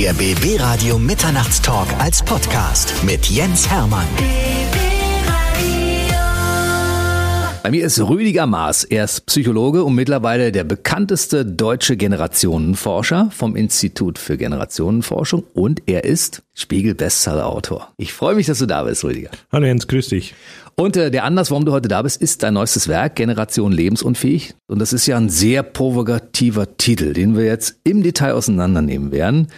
Der BB Radio Mitternachtstalk als Podcast mit Jens Hermann. Bei mir ist Rüdiger Maas. Er ist Psychologe und mittlerweile der bekannteste deutsche Generationenforscher vom Institut für Generationenforschung und er ist Spiegel-Bestseller-Autor. Ich freue mich, dass du da bist, Rüdiger. Hallo Jens, grüß dich. Und äh, der Anlass, warum du heute da bist, ist dein neuestes Werk, Generation lebensunfähig. Und das ist ja ein sehr provokativer Titel, den wir jetzt im Detail auseinandernehmen werden.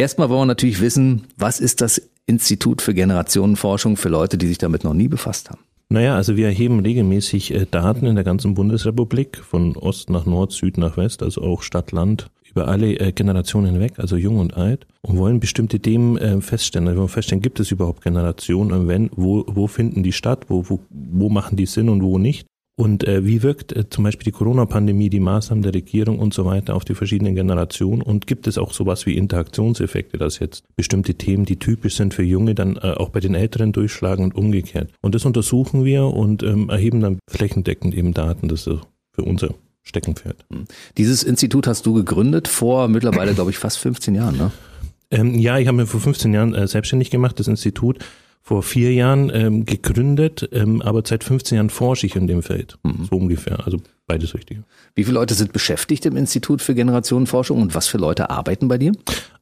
Erstmal wollen wir natürlich wissen, was ist das Institut für Generationenforschung für Leute, die sich damit noch nie befasst haben? Naja, also wir erheben regelmäßig äh, Daten in der ganzen Bundesrepublik, von Ost nach Nord, Süd nach West, also auch Stadt, Land, über alle äh, Generationen hinweg, also jung und alt, und wollen bestimmte Themen äh, feststellen. Also wir wollen feststellen, gibt es überhaupt Generationen und wenn, wo, wo finden die statt, wo, wo, wo machen die Sinn und wo nicht? Und äh, wie wirkt äh, zum Beispiel die Corona-Pandemie, die Maßnahmen der Regierung und so weiter auf die verschiedenen Generationen? Und gibt es auch sowas wie Interaktionseffekte, dass jetzt bestimmte Themen, die typisch sind für Junge, dann äh, auch bei den Älteren durchschlagen und umgekehrt? Und das untersuchen wir und ähm, erheben dann flächendeckend eben Daten. Das ist für unser Steckenpferd. Hm. Dieses Institut hast du gegründet vor mittlerweile, glaube ich, fast 15 Jahren, ne? Ähm, ja, ich habe mir vor 15 Jahren äh, selbstständig gemacht, das Institut vor vier Jahren ähm, gegründet, ähm, aber seit 15 Jahren forsche ich in dem Feld. Mhm. So ungefähr. Also beides richtig. Wie viele Leute sind beschäftigt im Institut für Generationenforschung und was für Leute arbeiten bei dir?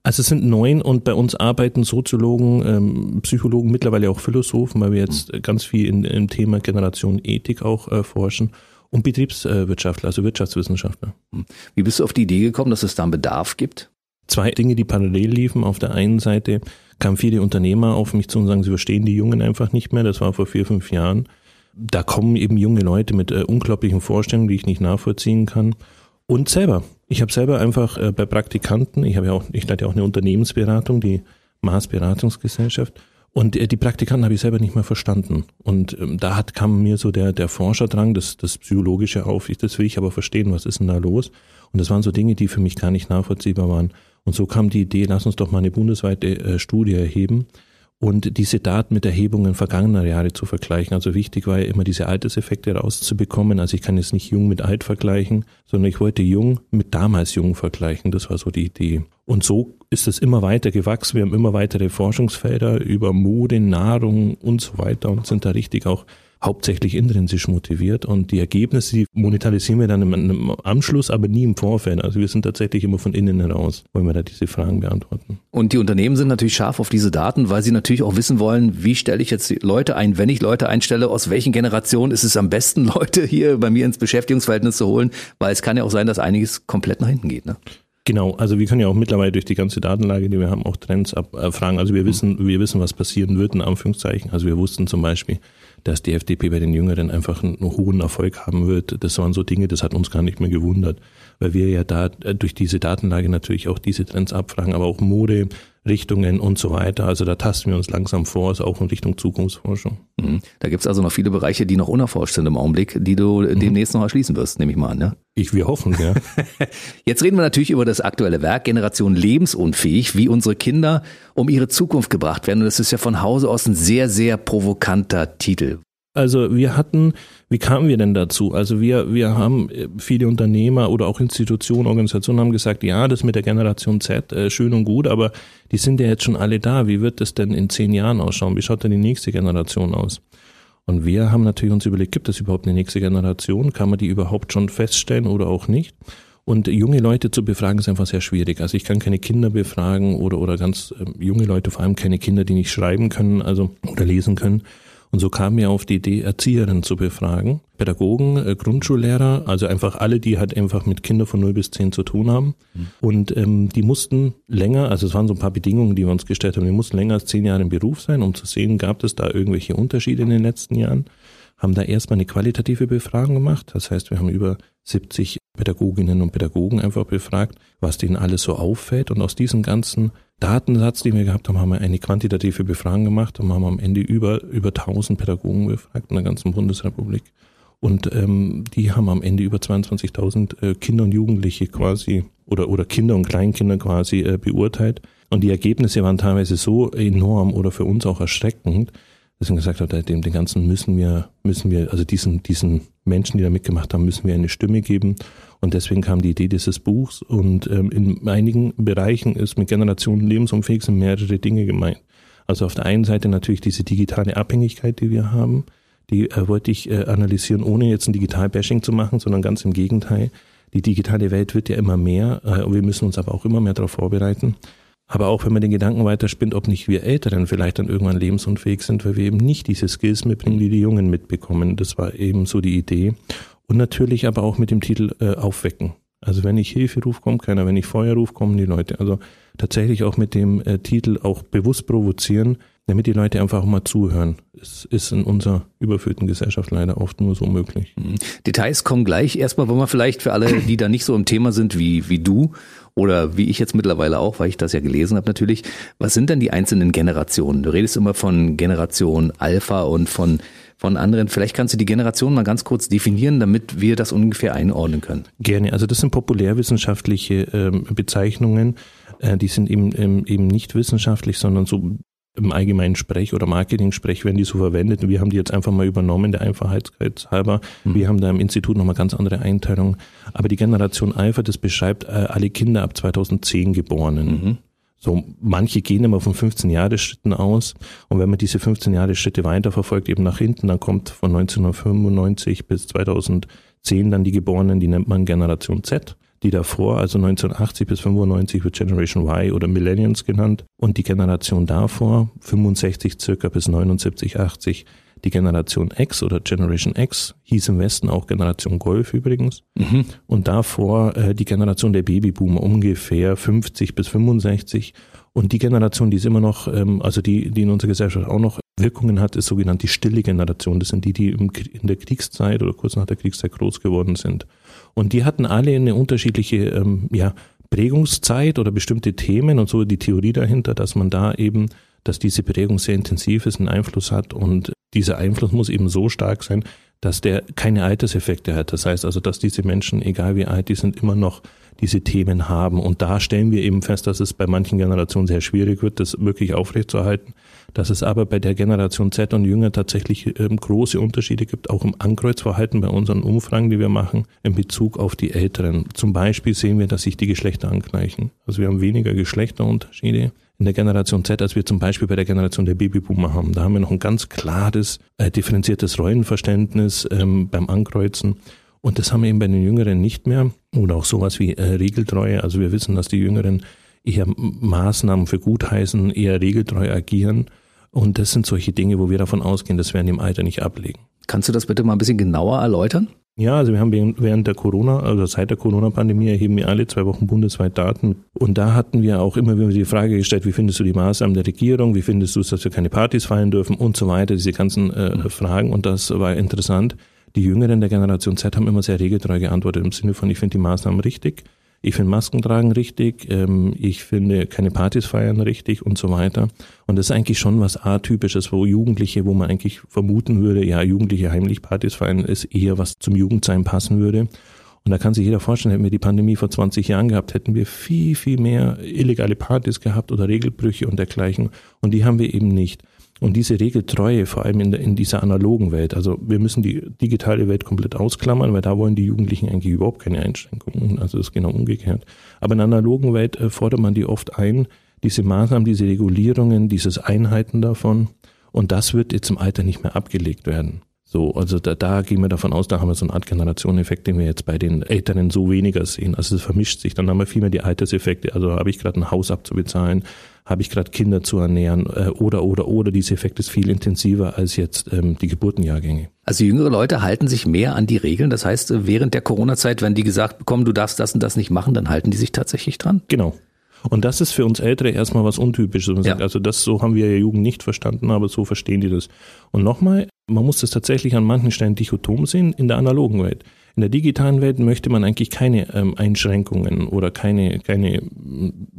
Also es sind neun und bei uns arbeiten Soziologen, ähm, Psychologen, mittlerweile auch Philosophen, weil wir jetzt mhm. ganz viel in, im Thema Generation Ethik auch äh, forschen und Betriebswirtschaftler, also Wirtschaftswissenschaftler. Mhm. Wie bist du auf die Idee gekommen, dass es da einen Bedarf gibt? Zwei Dinge, die parallel liefen. Auf der einen Seite kamen viele Unternehmer auf mich zu und sagen, sie verstehen die Jungen einfach nicht mehr. Das war vor vier, fünf Jahren. Da kommen eben junge Leute mit äh, unglaublichen Vorstellungen, die ich nicht nachvollziehen kann. Und selber. Ich habe selber einfach äh, bei Praktikanten, ich habe ja auch, ich hatte ja auch eine Unternehmensberatung, die Maß Beratungsgesellschaft. Und äh, die Praktikanten habe ich selber nicht mehr verstanden. Und ähm, da hat, kam mir so der, der Forscherdrang, das, das Psychologische auf. Ich, das will ich aber verstehen, was ist denn da los? Und das waren so Dinge, die für mich gar nicht nachvollziehbar waren. Und so kam die Idee, lass uns doch mal eine bundesweite äh, Studie erheben und diese Daten mit Erhebungen vergangener Jahre zu vergleichen. Also wichtig war ja immer diese Alterseffekte rauszubekommen. Also ich kann jetzt nicht jung mit alt vergleichen, sondern ich wollte jung mit damals jung vergleichen. Das war so die Idee. Und so ist es immer weiter gewachsen. Wir haben immer weitere Forschungsfelder über Mode, Nahrung und so weiter und sind da richtig auch hauptsächlich intrinsisch motiviert und die Ergebnisse, die monetarisieren wir dann im, im, Anschluss, aber nie im Vorfeld. Also wir sind tatsächlich immer von innen heraus, wollen wir da diese Fragen beantworten. Und die Unternehmen sind natürlich scharf auf diese Daten, weil sie natürlich auch wissen wollen, wie stelle ich jetzt Leute ein, wenn ich Leute einstelle, aus welchen Generationen ist es am besten, Leute hier bei mir ins Beschäftigungsverhältnis zu holen, weil es kann ja auch sein, dass einiges komplett nach hinten geht. Ne? Genau, also wir können ja auch mittlerweile durch die ganze Datenlage, die wir haben, auch Trends abfragen. Also wir wissen, wir wissen, was passieren wird, in Anführungszeichen. Also wir wussten zum Beispiel, dass die FDP bei den Jüngeren einfach einen hohen Erfolg haben wird. Das waren so Dinge, das hat uns gar nicht mehr gewundert, weil wir ja da äh, durch diese Datenlage natürlich auch diese Trends abfragen, aber auch Mode, Richtungen und so weiter. Also da tasten wir uns langsam vor, ist auch in Richtung Zukunftsforschung. Mhm. Da gibt's also noch viele Bereiche, die noch unerforscht sind im Augenblick, die du mhm. demnächst noch erschließen wirst, nehme ich mal an. Ne? Ich, wir hoffen, ja. Jetzt reden wir natürlich über das aktuelle Werk, Generation lebensunfähig, wie unsere Kinder um ihre Zukunft gebracht werden. Und das ist ja von Hause aus ein sehr, sehr provokanter Titel. Also wir hatten, wie kamen wir denn dazu? Also wir, wir haben äh, viele Unternehmer oder auch Institutionen, Organisationen haben gesagt, ja, das mit der Generation Z, äh, schön und gut, aber die sind ja jetzt schon alle da. Wie wird das denn in zehn Jahren ausschauen? Wie schaut denn die nächste Generation aus? Und wir haben natürlich uns überlegt, gibt es überhaupt eine nächste Generation? Kann man die überhaupt schon feststellen oder auch nicht? Und junge Leute zu befragen ist einfach sehr schwierig. Also ich kann keine Kinder befragen oder, oder ganz äh, junge Leute, vor allem keine Kinder, die nicht schreiben können, also oder lesen können. Und so kam mir auf die Idee, Erzieherinnen zu befragen, Pädagogen, äh, Grundschullehrer, also einfach alle, die halt einfach mit Kindern von 0 bis 10 zu tun haben. Mhm. Und ähm, die mussten länger, also es waren so ein paar Bedingungen, die wir uns gestellt haben, die mussten länger als zehn Jahre im Beruf sein, um zu sehen, gab es da irgendwelche Unterschiede in den letzten Jahren haben da erstmal eine qualitative Befragung gemacht. Das heißt, wir haben über 70 Pädagoginnen und Pädagogen einfach befragt, was denen alles so auffällt. Und aus diesem ganzen Datensatz, den wir gehabt haben, haben wir eine quantitative Befragung gemacht und haben am Ende über, über 1000 Pädagogen befragt in der ganzen Bundesrepublik. Und ähm, die haben am Ende über 22.000 äh, Kinder und Jugendliche quasi oder, oder Kinder und Kleinkinder quasi äh, beurteilt. Und die Ergebnisse waren teilweise so enorm oder für uns auch erschreckend, dass ich gesagt habe, dem, den ganzen müssen wir, müssen wir, also diesen, diesen Menschen, die da mitgemacht haben, müssen wir eine Stimme geben Und deswegen kam die Idee dieses Buchs und ähm, in einigen Bereichen ist mit Generationen lebensunfähig sind mehrere Dinge gemeint. Also auf der einen Seite natürlich diese digitale Abhängigkeit, die wir haben, die äh, wollte ich äh, analysieren, ohne jetzt ein Digital-Bashing zu machen, sondern ganz im Gegenteil. Die digitale Welt wird ja immer mehr äh, wir müssen uns aber auch immer mehr darauf vorbereiten. Aber auch wenn man den Gedanken weiterspinnt, ob nicht wir Älteren vielleicht dann irgendwann lebensunfähig sind, weil wir eben nicht diese Skills mitbringen, die die Jungen mitbekommen. Das war eben so die Idee. Und natürlich aber auch mit dem Titel äh, Aufwecken. Also wenn ich Hilfe rufe, kommt keiner. Wenn ich Feuer rufe, kommen die Leute. Also tatsächlich auch mit dem äh, Titel auch bewusst provozieren, damit die Leute einfach auch mal zuhören. Es ist in unserer überfüllten Gesellschaft leider oft nur so möglich. Mhm. Details kommen gleich. Erstmal wollen wir vielleicht für alle, die da nicht so im Thema sind wie, wie du oder wie ich jetzt mittlerweile auch, weil ich das ja gelesen habe natürlich, was sind denn die einzelnen Generationen? Du redest immer von Generation Alpha und von von anderen. Vielleicht kannst du die Generation mal ganz kurz definieren, damit wir das ungefähr einordnen können. Gerne. Also das sind populärwissenschaftliche ähm, Bezeichnungen. Äh, die sind eben, ähm, eben nicht wissenschaftlich, sondern so im allgemeinen Sprech oder Marketing-Sprech werden die so verwendet. Wir haben die jetzt einfach mal übernommen, der Einfachheit halber. Mhm. Wir haben da im Institut nochmal ganz andere Einteilungen. Aber die Generation Alpha, das beschreibt äh, alle Kinder ab 2010 Geborenen. Mhm. So, manche gehen immer von 15 Jahre Schritten aus. Und wenn man diese 15 Jahre Schritte weiterverfolgt, eben nach hinten, dann kommt von 1995 bis 2010 dann die Geborenen, die nennt man Generation Z die davor, also 1980 bis 95 wird Generation Y oder Millennials genannt und die Generation davor, 65 circa bis 79, 80, die Generation X oder Generation X, hieß im Westen auch Generation Golf übrigens. Mhm. Und davor äh, die Generation der Babyboomer, ungefähr 50 bis 65. Und die Generation, die ist immer noch, ähm, also die, die in unserer Gesellschaft auch noch Wirkungen hat, ist sogenannt die stille Generation. Das sind die, die im, in der Kriegszeit oder kurz nach der Kriegszeit groß geworden sind. Und die hatten alle eine unterschiedliche ähm, ja, Prägungszeit oder bestimmte Themen und so die Theorie dahinter, dass man da eben, dass diese Prägung sehr intensiv ist, einen Einfluss hat und dieser Einfluss muss eben so stark sein, dass der keine Alterseffekte hat. Das heißt also, dass diese Menschen, egal wie alt die sind, immer noch diese Themen haben. Und da stellen wir eben fest, dass es bei manchen Generationen sehr schwierig wird, das wirklich aufrechtzuerhalten dass es aber bei der Generation Z und Jünger tatsächlich ähm, große Unterschiede gibt, auch im Ankreuzverhalten bei unseren Umfragen, die wir machen, in Bezug auf die Älteren. Zum Beispiel sehen wir, dass sich die Geschlechter angleichen. Also wir haben weniger Geschlechterunterschiede in der Generation Z, als wir zum Beispiel bei der Generation der Babyboomer haben. Da haben wir noch ein ganz klares, äh, differenziertes Rollenverständnis ähm, beim Ankreuzen. Und das haben wir eben bei den Jüngeren nicht mehr. Oder auch sowas wie äh, Regeltreue. Also wir wissen, dass die Jüngeren eher Maßnahmen für gut heißen, eher regeltreu agieren. Und das sind solche Dinge, wo wir davon ausgehen, das werden die im Alter nicht ablegen. Kannst du das bitte mal ein bisschen genauer erläutern? Ja, also wir haben während der Corona, also seit der Corona-Pandemie erheben wir alle zwei Wochen bundesweit Daten. Und da hatten wir auch immer wieder die Frage gestellt, wie findest du die Maßnahmen der Regierung, wie findest du es, dass wir keine Partys feiern dürfen und so weiter, diese ganzen äh, mhm. Fragen. Und das war interessant. Die Jüngeren der Generation Z haben immer sehr regeltreu geantwortet im Sinne von, ich finde die Maßnahmen richtig. Ich finde Masken tragen richtig, ähm, ich finde keine Partys feiern richtig und so weiter. Und das ist eigentlich schon was Atypisches, wo Jugendliche, wo man eigentlich vermuten würde, ja, Jugendliche heimlich Partys feiern, ist eher was zum Jugendsein passen würde. Und da kann sich jeder vorstellen, hätten wir die Pandemie vor 20 Jahren gehabt, hätten wir viel, viel mehr illegale Partys gehabt oder Regelbrüche und dergleichen. Und die haben wir eben nicht. Und diese Regeltreue, vor allem in, der, in dieser analogen Welt, also wir müssen die digitale Welt komplett ausklammern, weil da wollen die Jugendlichen eigentlich überhaupt keine Einschränkungen. Also das ist genau umgekehrt. Aber in der analogen Welt äh, fordert man die oft ein, diese Maßnahmen, diese Regulierungen, dieses Einheiten davon. Und das wird jetzt im Alter nicht mehr abgelegt werden. So, also da, da gehen wir davon aus, da haben wir so eine Art Generationeneffekt, den wir jetzt bei den Älteren so weniger sehen. Also es vermischt sich. Dann haben wir viel mehr die Alterseffekte. Also habe ich gerade ein Haus abzubezahlen, habe ich gerade Kinder zu ernähren äh, oder oder oder dieser Effekt ist viel intensiver als jetzt ähm, die Geburtenjahrgänge. Also jüngere Leute halten sich mehr an die Regeln. Das heißt, äh, während der Corona-Zeit, wenn die gesagt bekommen, du darfst das und das nicht machen, dann halten die sich tatsächlich dran. Genau. Und das ist für uns Ältere erstmal was Untypisches. Ja. sagt, also das, so haben wir ja Jugend nicht verstanden, aber so verstehen die das. Und nochmal, man muss das tatsächlich an manchen Stellen dichotom sehen in der analogen Welt. In der digitalen Welt möchte man eigentlich keine ähm, Einschränkungen oder keine, keine,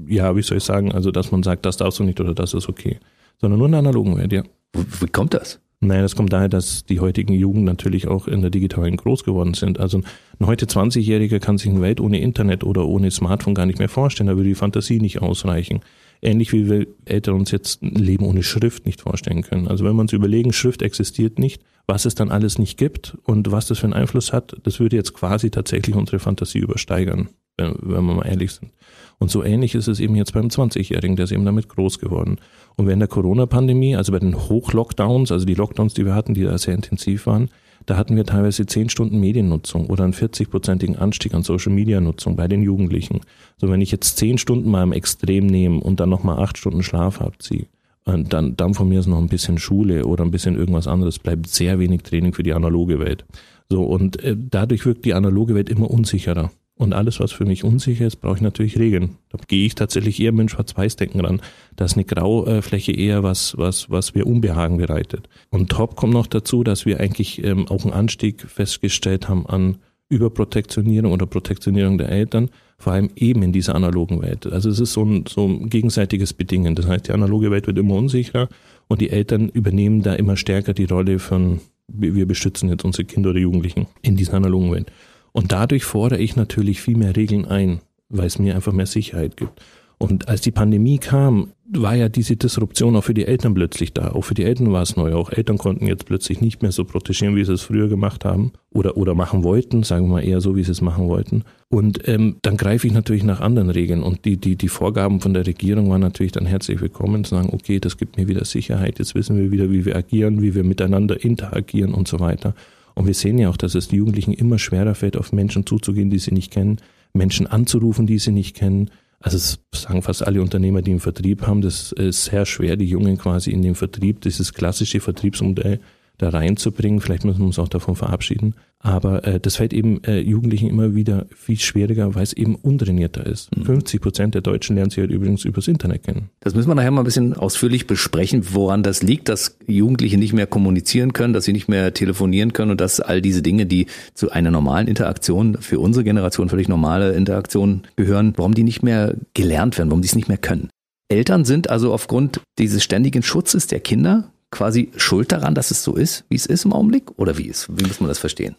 ja, wie soll ich sagen, also dass man sagt, das darfst du nicht oder das ist okay. Sondern nur in der analogen Welt, ja. Wie kommt das? Naja, das kommt daher, dass die heutigen Jugend natürlich auch in der digitalen groß geworden sind. Also ein heute 20-Jähriger kann sich eine Welt ohne Internet oder ohne Smartphone gar nicht mehr vorstellen. Da würde die Fantasie nicht ausreichen. Ähnlich wie wir Eltern uns jetzt ein Leben ohne Schrift nicht vorstellen können. Also wenn wir uns überlegen, Schrift existiert nicht, was es dann alles nicht gibt und was das für einen Einfluss hat, das würde jetzt quasi tatsächlich unsere Fantasie übersteigern, wenn wir mal ehrlich sind. Und so ähnlich ist es eben jetzt beim 20-Jährigen, der ist eben damit groß geworden. Und während der Corona-Pandemie, also bei den Hochlockdowns, also die Lockdowns, die wir hatten, die da sehr intensiv waren, da hatten wir teilweise zehn Stunden Mediennutzung oder einen 40-prozentigen Anstieg an Social-Media-Nutzung bei den Jugendlichen. So, wenn ich jetzt zehn Stunden mal im Extrem nehme und dann nochmal acht Stunden Schlaf abziehe, und dann, dann von mir ist noch ein bisschen Schule oder ein bisschen irgendwas anderes, bleibt sehr wenig Training für die analoge Welt. So, und äh, dadurch wirkt die analoge Welt immer unsicherer. Und alles, was für mich unsicher ist, brauche ich natürlich Regeln. Da gehe ich tatsächlich eher mit dem Schwarz-Weiß-Denken ran. Da ist eine Graufläche eher was, was, was mir Unbehagen bereitet. Und top kommt noch dazu, dass wir eigentlich ähm, auch einen Anstieg festgestellt haben an Überprotektionierung oder Protektionierung der Eltern, vor allem eben in dieser analogen Welt. Also es ist so ein, so ein gegenseitiges Bedingen. Das heißt, die analoge Welt wird immer unsicherer und die Eltern übernehmen da immer stärker die Rolle von, wir beschützen jetzt unsere Kinder oder Jugendlichen in dieser analogen Welt. Und dadurch fordere ich natürlich viel mehr Regeln ein, weil es mir einfach mehr Sicherheit gibt. Und als die Pandemie kam, war ja diese Disruption auch für die Eltern plötzlich da. Auch für die Eltern war es neu. Auch Eltern konnten jetzt plötzlich nicht mehr so protegieren, wie sie es früher gemacht haben oder, oder machen wollten, sagen wir mal eher so, wie sie es machen wollten. Und ähm, dann greife ich natürlich nach anderen Regeln. Und die, die, die Vorgaben von der Regierung waren natürlich dann herzlich willkommen, zu sagen, okay, das gibt mir wieder Sicherheit, jetzt wissen wir wieder, wie wir agieren, wie wir miteinander interagieren und so weiter. Und wir sehen ja auch, dass es Jugendlichen immer schwerer fällt, auf Menschen zuzugehen, die sie nicht kennen, Menschen anzurufen, die sie nicht kennen. Also es sagen fast alle Unternehmer, die im Vertrieb haben, das ist sehr schwer, die Jungen quasi in den Vertrieb, dieses klassische Vertriebsmodell da reinzubringen. Vielleicht müssen wir uns auch davon verabschieden. Aber äh, das fällt eben äh, Jugendlichen immer wieder viel schwieriger, weil es eben untrainierter ist. Mhm. 50 Prozent der Deutschen lernen sie halt übrigens übers Internet kennen. Das müssen wir nachher mal ein bisschen ausführlich besprechen, woran das liegt, dass Jugendliche nicht mehr kommunizieren können, dass sie nicht mehr telefonieren können und dass all diese Dinge, die zu einer normalen Interaktion, für unsere Generation völlig normale Interaktion gehören, warum die nicht mehr gelernt werden, warum die es nicht mehr können. Eltern sind also aufgrund dieses ständigen Schutzes der Kinder quasi schuld daran, dass es so ist, wie es ist im Augenblick? Oder wie ist? Wie muss man das verstehen?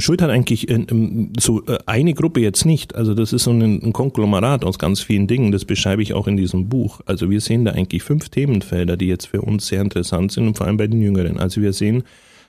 Schuld hat eigentlich äh, ähm, so äh, eine Gruppe jetzt nicht. Also das ist so ein Konglomerat aus ganz vielen Dingen. Das beschreibe ich auch in diesem Buch. Also wir sehen da eigentlich fünf Themenfelder, die jetzt für uns sehr interessant sind und vor allem bei den Jüngeren. Also wir sehen,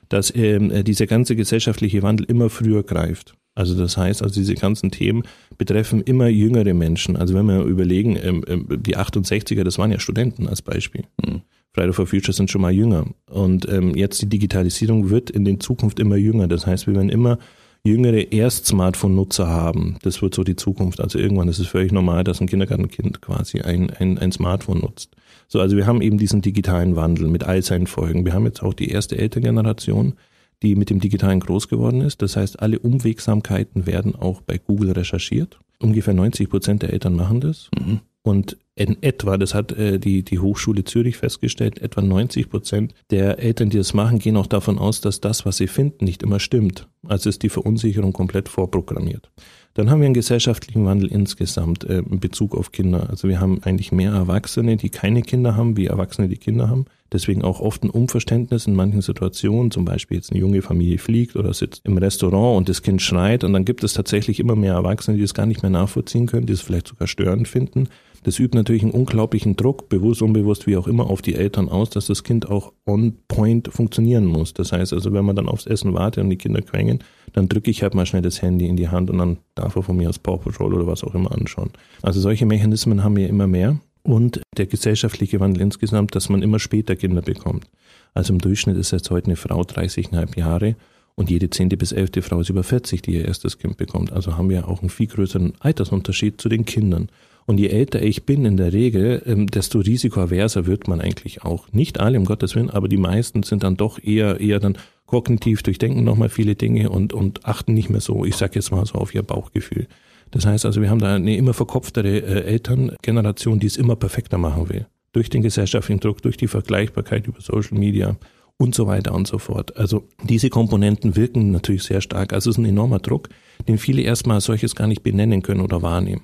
dass ähm, äh, dieser ganze gesellschaftliche Wandel immer früher greift. Also das heißt, also diese ganzen Themen betreffen immer jüngere Menschen. Also wenn wir überlegen, ähm, die 68er, das waren ja Studenten als Beispiel. Mhm. Friday for Future sind schon mal jünger. Und ähm, jetzt die Digitalisierung wird in den Zukunft immer jünger. Das heißt, wir werden immer jüngere Erst-Smartphone-Nutzer haben. Das wird so die Zukunft. Also irgendwann ist es völlig normal, dass ein Kindergartenkind quasi ein, ein, ein Smartphone nutzt. So, also wir haben eben diesen digitalen Wandel mit all seinen Folgen. Wir haben jetzt auch die erste Elterngeneration, die mit dem Digitalen groß geworden ist. Das heißt, alle Umwegsamkeiten werden auch bei Google recherchiert. Ungefähr 90 Prozent der Eltern machen das. Mhm. Und in etwa, das hat äh, die, die Hochschule Zürich festgestellt, etwa 90 Prozent der Eltern, die das machen, gehen auch davon aus, dass das, was sie finden, nicht immer stimmt. Also ist die Verunsicherung komplett vorprogrammiert. Dann haben wir einen gesellschaftlichen Wandel insgesamt äh, in Bezug auf Kinder. Also wir haben eigentlich mehr Erwachsene, die keine Kinder haben, wie Erwachsene, die Kinder haben. Deswegen auch oft ein Unverständnis in manchen Situationen, zum Beispiel jetzt eine junge Familie fliegt oder sitzt im Restaurant und das Kind schreit und dann gibt es tatsächlich immer mehr Erwachsene, die es gar nicht mehr nachvollziehen können, die es vielleicht sogar störend finden das übt natürlich einen unglaublichen Druck, bewusst, unbewusst, wie auch immer, auf die Eltern aus, dass das Kind auch on point funktionieren muss. Das heißt also, wenn man dann aufs Essen wartet und die Kinder quengeln, dann drücke ich halt mal schnell das Handy in die Hand und dann darf er von mir aus Paw Patrol oder was auch immer anschauen. Also solche Mechanismen haben wir immer mehr. Und der gesellschaftliche Wandel insgesamt, dass man immer später Kinder bekommt. Also im Durchschnitt ist jetzt heute eine Frau 30,5 Jahre und jede zehnte bis elfte Frau ist über 40, die ihr erstes Kind bekommt. Also haben wir auch einen viel größeren Altersunterschied zu den Kindern. Und je älter ich bin in der Regel, ähm, desto risikoaverser wird man eigentlich auch. Nicht alle, um Gottes Willen, aber die meisten sind dann doch eher, eher dann kognitiv durchdenken nochmal viele Dinge und, und achten nicht mehr so, ich sag jetzt mal so, auf ihr Bauchgefühl. Das heißt also, wir haben da eine immer verkopftere äh, Elterngeneration, die es immer perfekter machen will. Durch den gesellschaftlichen Druck, durch die Vergleichbarkeit über Social Media und so weiter und so fort. Also diese Komponenten wirken natürlich sehr stark. Also es ist ein enormer Druck, den viele erstmal solches gar nicht benennen können oder wahrnehmen.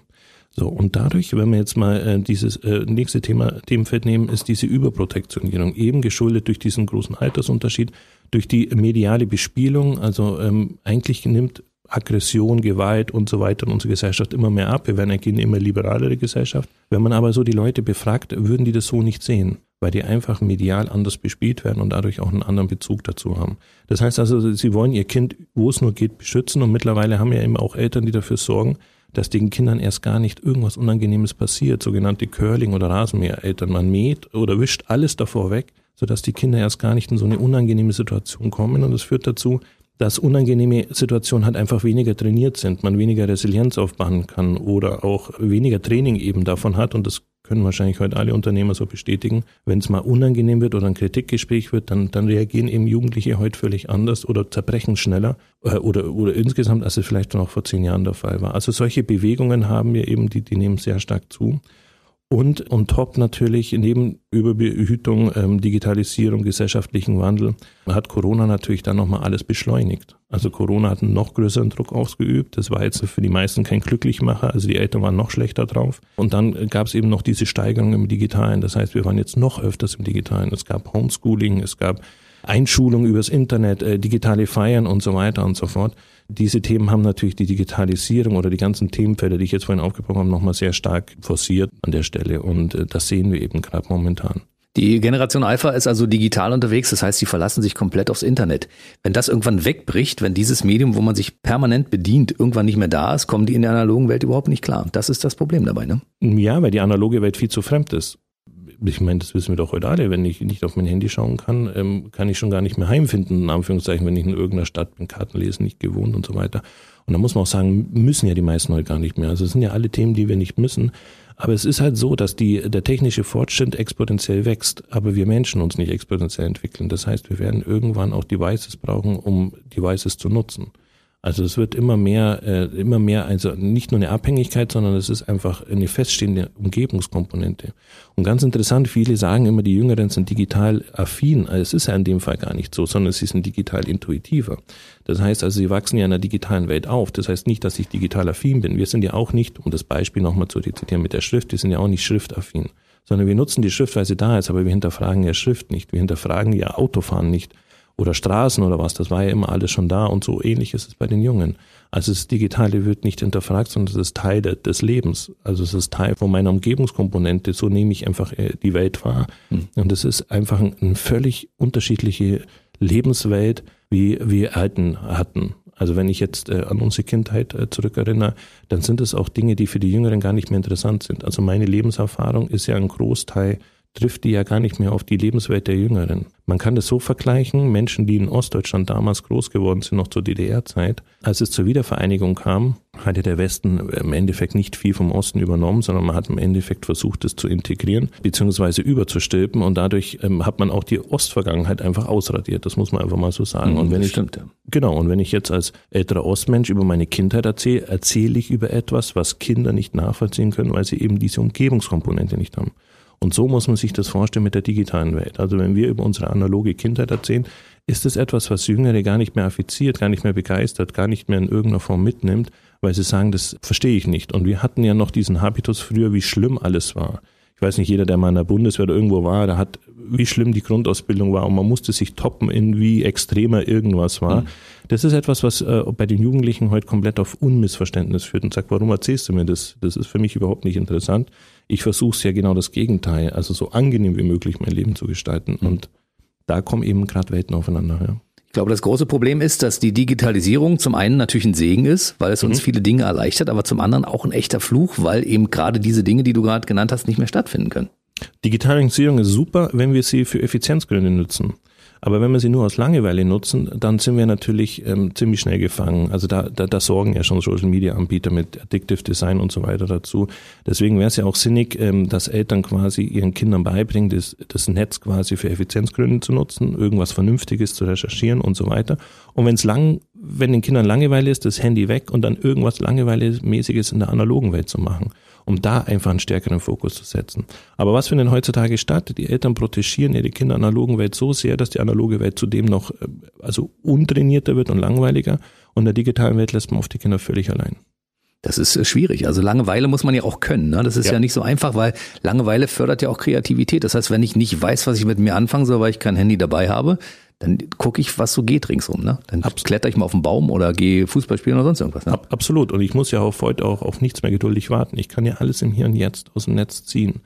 So, und dadurch, wenn wir jetzt mal äh, dieses äh, nächste Thema Themenfeld nehmen, ist diese Überprotektionierung eben geschuldet durch diesen großen Altersunterschied, durch die mediale Bespielung. Also ähm, eigentlich nimmt Aggression, Gewalt und so weiter in unserer Gesellschaft immer mehr ab. Wir werden eigentlich eine immer liberalere Gesellschaft. Wenn man aber so die Leute befragt, würden die das so nicht sehen, weil die einfach medial anders bespielt werden und dadurch auch einen anderen Bezug dazu haben. Das heißt also, sie wollen ihr Kind, wo es nur geht, beschützen und mittlerweile haben ja eben auch Eltern, die dafür sorgen, dass den Kindern erst gar nicht irgendwas Unangenehmes passiert, sogenannte Curling- oder Rasenmähereltern. Man mäht oder wischt alles davor weg, sodass die Kinder erst gar nicht in so eine unangenehme Situation kommen. Und das führt dazu, dass unangenehme Situationen halt einfach weniger trainiert sind, man weniger Resilienz aufbauen kann oder auch weniger Training eben davon hat. Und das können wahrscheinlich heute alle Unternehmer so bestätigen. Wenn es mal unangenehm wird oder ein Kritikgespräch wird, dann, dann reagieren eben Jugendliche heute völlig anders oder zerbrechen schneller äh, oder, oder insgesamt, als es vielleicht noch vor zehn Jahren der Fall war. Also solche Bewegungen haben wir eben, die, die nehmen sehr stark zu. Und on top natürlich neben Überbehütung, ähm, Digitalisierung, gesellschaftlichen Wandel hat Corona natürlich dann nochmal alles beschleunigt. Also Corona hat einen noch größeren Druck ausgeübt. Das war jetzt für die meisten kein Glücklichmacher. Also die Eltern waren noch schlechter drauf. Und dann gab es eben noch diese Steigerung im Digitalen. Das heißt, wir waren jetzt noch öfters im Digitalen. Es gab Homeschooling, es gab Einschulung übers Internet, äh, digitale Feiern und so weiter und so fort. Diese Themen haben natürlich die Digitalisierung oder die ganzen Themenfelder, die ich jetzt vorhin aufgebrochen habe, nochmal sehr stark forciert an der Stelle. Und äh, das sehen wir eben gerade momentan. Die Generation Alpha ist also digital unterwegs, das heißt, sie verlassen sich komplett aufs Internet. Wenn das irgendwann wegbricht, wenn dieses Medium, wo man sich permanent bedient, irgendwann nicht mehr da ist, kommen die in der analogen Welt überhaupt nicht klar. Das ist das Problem dabei, ne? Ja, weil die analoge Welt viel zu fremd ist ich meine, das wissen wir doch heute alle, wenn ich nicht auf mein Handy schauen kann, ähm, kann ich schon gar nicht mehr heimfinden, in Anführungszeichen, wenn ich in irgendeiner Stadt bin, Karten lesen, nicht gewohnt und so weiter. Und da muss man auch sagen, müssen ja die meisten heute gar nicht mehr. Also es sind ja alle Themen, die wir nicht müssen. Aber es ist halt so, dass die, der technische Fortschritt exponentiell wächst, aber wir Menschen uns nicht exponentiell entwickeln. Das heißt, wir werden irgendwann auch Devices brauchen, um Devices zu nutzen. Also es wird immer mehr, äh, immer mehr, also nicht nur eine Abhängigkeit, sondern es ist einfach eine feststehende Umgebungskomponente. Und ganz interessant, viele sagen immer, die Jüngeren sind digital affin. Also es ist ja in dem Fall gar nicht so, sondern sie sind digital intuitiver. Das heißt also, sie wachsen ja in einer digitalen Welt auf. Das heißt nicht, dass ich digital affin bin. Wir sind ja auch nicht, um das Beispiel nochmal zu rezitieren mit der Schrift, wir sind ja auch nicht schriftaffin, sondern wir nutzen die Schrift, weil sie da ist, aber wir hinterfragen ja Schrift nicht. Wir hinterfragen ja Autofahren nicht oder Straßen oder was, das war ja immer alles schon da und so ähnlich ist es bei den Jungen. Also das Digitale wird nicht hinterfragt, sondern es ist Teil des Lebens. Also es ist Teil von meiner Umgebungskomponente, so nehme ich einfach äh, die Welt wahr. Mhm. Und es ist einfach eine völlig unterschiedliche Lebenswelt, wie wir Alten hatten. Also wenn ich jetzt äh, an unsere Kindheit äh, zurückerinnere, dann sind es auch Dinge, die für die Jüngeren gar nicht mehr interessant sind. Also meine Lebenserfahrung ist ja ein Großteil trifft die ja gar nicht mehr auf die Lebenswelt der Jüngeren. Man kann das so vergleichen, Menschen, die in Ostdeutschland damals groß geworden sind, noch zur DDR-Zeit. Als es zur Wiedervereinigung kam, hatte der Westen im Endeffekt nicht viel vom Osten übernommen, sondern man hat im Endeffekt versucht, es zu integrieren, beziehungsweise überzustülpen und dadurch ähm, hat man auch die Ostvergangenheit einfach ausradiert. Das muss man einfach mal so sagen. Mhm, und wenn ich, stimmt, ja. Genau, und wenn ich jetzt als älterer Ostmensch über meine Kindheit erzähle, erzähle ich über etwas, was Kinder nicht nachvollziehen können, weil sie eben diese Umgebungskomponente nicht haben. Und so muss man sich das vorstellen mit der digitalen Welt. Also wenn wir über unsere analoge Kindheit erzählen, ist es etwas, was Jüngere gar nicht mehr affiziert, gar nicht mehr begeistert, gar nicht mehr in irgendeiner Form mitnimmt, weil sie sagen, das verstehe ich nicht. Und wir hatten ja noch diesen Habitus früher, wie schlimm alles war. Ich weiß nicht, jeder, der mal in der Bundeswehr oder irgendwo war, der hat, wie schlimm die Grundausbildung war und man musste sich toppen, in wie extremer irgendwas war. Mhm. Das ist etwas, was äh, bei den Jugendlichen heute komplett auf Unmissverständnis führt und sagt, warum erzählst du mir das? Das ist für mich überhaupt nicht interessant. Ich versuche es ja genau das Gegenteil, also so angenehm wie möglich mein Leben zu gestalten. Mhm. Und da kommen eben gerade Welten aufeinander. Ja. Ich glaube, das große Problem ist, dass die Digitalisierung zum einen natürlich ein Segen ist, weil es uns mhm. viele Dinge erleichtert, aber zum anderen auch ein echter Fluch, weil eben gerade diese Dinge, die du gerade genannt hast, nicht mehr stattfinden können. Digitalisierung ist super, wenn wir sie für Effizienzgründe nutzen. Aber wenn wir sie nur aus Langeweile nutzen, dann sind wir natürlich ähm, ziemlich schnell gefangen. Also da, da, da sorgen ja schon Social Media Anbieter mit Addictive Design und so weiter dazu. Deswegen wäre es ja auch sinnig, ähm, dass Eltern quasi ihren Kindern beibringen, das, das Netz quasi für Effizienzgründe zu nutzen, irgendwas Vernünftiges zu recherchieren und so weiter. Und wenn es lang, wenn den Kindern Langeweile ist, das Handy weg und dann irgendwas Langeweilemäßiges in der analogen Welt zu machen um da einfach einen stärkeren Fokus zu setzen. Aber was findet heutzutage statt? Die Eltern protegieren ihre Kinder analogen Welt so sehr, dass die analoge Welt zudem noch äh, also untrainierter wird und langweiliger und in der digitalen Welt lässt man auf die Kinder völlig allein. Das ist äh, schwierig. Also Langeweile muss man ja auch können. Ne? Das ist ja. ja. nicht so einfach, weil Langeweile fördert ja auch Kreativität. Das heißt, wenn ich nicht weiß, was ich mit mir anfangen soll, weil ich kein Handy dabei habe, dann gucke ich, was so geht ringsum. Ne? Dann Absolut. kletter ich mal auf den Baum oder gehe Fußball spielen oder sonst irgendwas. Ne? Ab, absolut. Und ich muss ja auf heute auch auf nichts mehr geduldig warten. Ich kann ja alles im Hier und Jetzt aus dem Netz ziehen.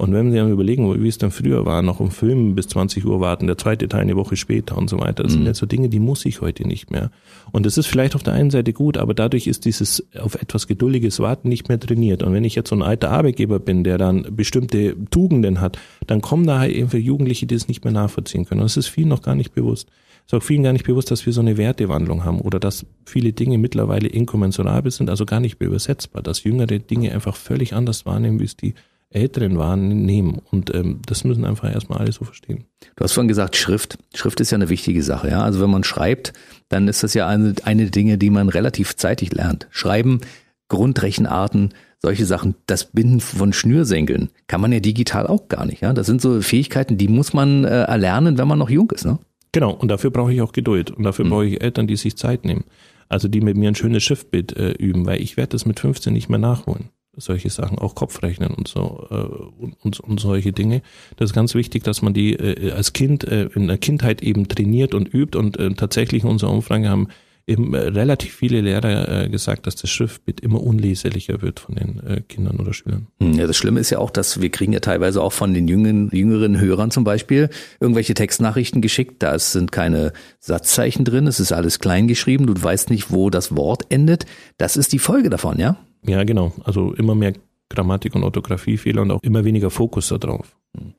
Und wenn Sie dann überlegen, wie es dann früher war, noch um Film bis 20 Uhr warten, der zweite Teil eine Woche später und so weiter, das mhm. sind ja so Dinge, die muss ich heute nicht mehr. Und das ist vielleicht auf der einen Seite gut, aber dadurch ist dieses auf etwas geduldiges Warten nicht mehr trainiert. Und wenn ich jetzt so ein alter Arbeitgeber bin, der dann bestimmte Tugenden hat, dann kommen da halt eben für Jugendliche, die es nicht mehr nachvollziehen können. Und das ist vielen noch gar nicht bewusst. Es ist auch vielen gar nicht bewusst, dass wir so eine Wertewandlung haben oder dass viele Dinge mittlerweile inkommensurabel sind, also gar nicht mehr übersetzbar, dass jüngere Dinge einfach völlig anders wahrnehmen, wie es die Älteren wahrnehmen. Und ähm, das müssen einfach erstmal alle so verstehen. Du hast vorhin gesagt, Schrift. Schrift ist ja eine wichtige Sache. Ja? Also wenn man schreibt, dann ist das ja eine, eine Dinge, die man relativ zeitig lernt. Schreiben, Grundrechenarten, solche Sachen, das Binden von Schnürsenkeln kann man ja digital auch gar nicht. Ja? Das sind so Fähigkeiten, die muss man äh, erlernen, wenn man noch jung ist. Ne? Genau, und dafür brauche ich auch Geduld. Und dafür mhm. brauche ich Eltern, die sich Zeit nehmen. Also die mit mir ein schönes Schriftbild äh, üben, weil ich werde das mit 15 nicht mehr nachholen solche Sachen, auch Kopfrechnen und so äh, und, und, und solche Dinge. Das ist ganz wichtig, dass man die äh, als Kind äh, in der Kindheit eben trainiert und übt und äh, tatsächlich in unserer Umfrage haben eben äh, relativ viele Lehrer äh, gesagt, dass das Schriftbild immer unleserlicher wird von den äh, Kindern oder Schülern. Hm, ja, das Schlimme ist ja auch, dass wir kriegen ja teilweise auch von den jüngeren, jüngeren Hörern zum Beispiel irgendwelche Textnachrichten geschickt. Da sind keine Satzzeichen drin, es ist alles klein geschrieben, du weißt nicht, wo das Wort endet. Das ist die Folge davon, ja? Ja, genau. Also immer mehr Grammatik- und Orthographiefehler und auch immer weniger Fokus darauf.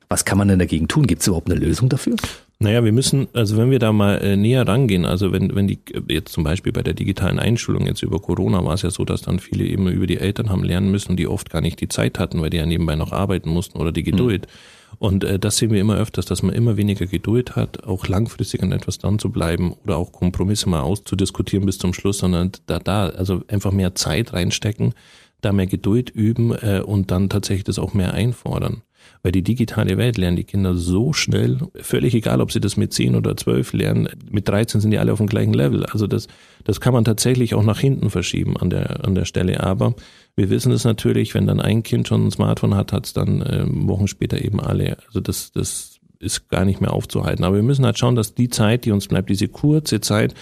Was kann man denn dagegen tun? Gibt es überhaupt eine Lösung dafür? Naja, wir müssen, also wenn wir da mal äh, näher rangehen, also wenn, wenn die, jetzt zum Beispiel bei der digitalen Einschulung, jetzt über Corona war es ja so, dass dann viele eben über die Eltern haben lernen müssen, die oft gar nicht die Zeit hatten, weil die ja nebenbei noch arbeiten mussten oder die Geduld. Mhm. Und äh, das sehen wir immer öfters, dass man immer weniger Geduld hat, auch langfristig an etwas dran zu bleiben oder auch Kompromisse mal auszudiskutieren bis zum Schluss, sondern da, da, also einfach mehr Zeit reinstecken, da mehr Geduld üben äh, und dann tatsächlich das auch mehr einfordern. Weil die digitale Welt lernen die Kinder so schnell, völlig egal, ob sie das mit 10 oder 12 lernen, mit 13 sind die alle auf dem gleichen Level. Also das, das kann man tatsächlich auch nach hinten verschieben an der, an der Stelle. Aber wir wissen es natürlich, wenn dann ein Kind schon ein Smartphone hat, hat es dann äh, Wochen später eben alle. Also das, das ist gar nicht mehr aufzuhalten. Aber wir müssen halt schauen, dass die Zeit, die uns bleibt, diese kurze Zeit,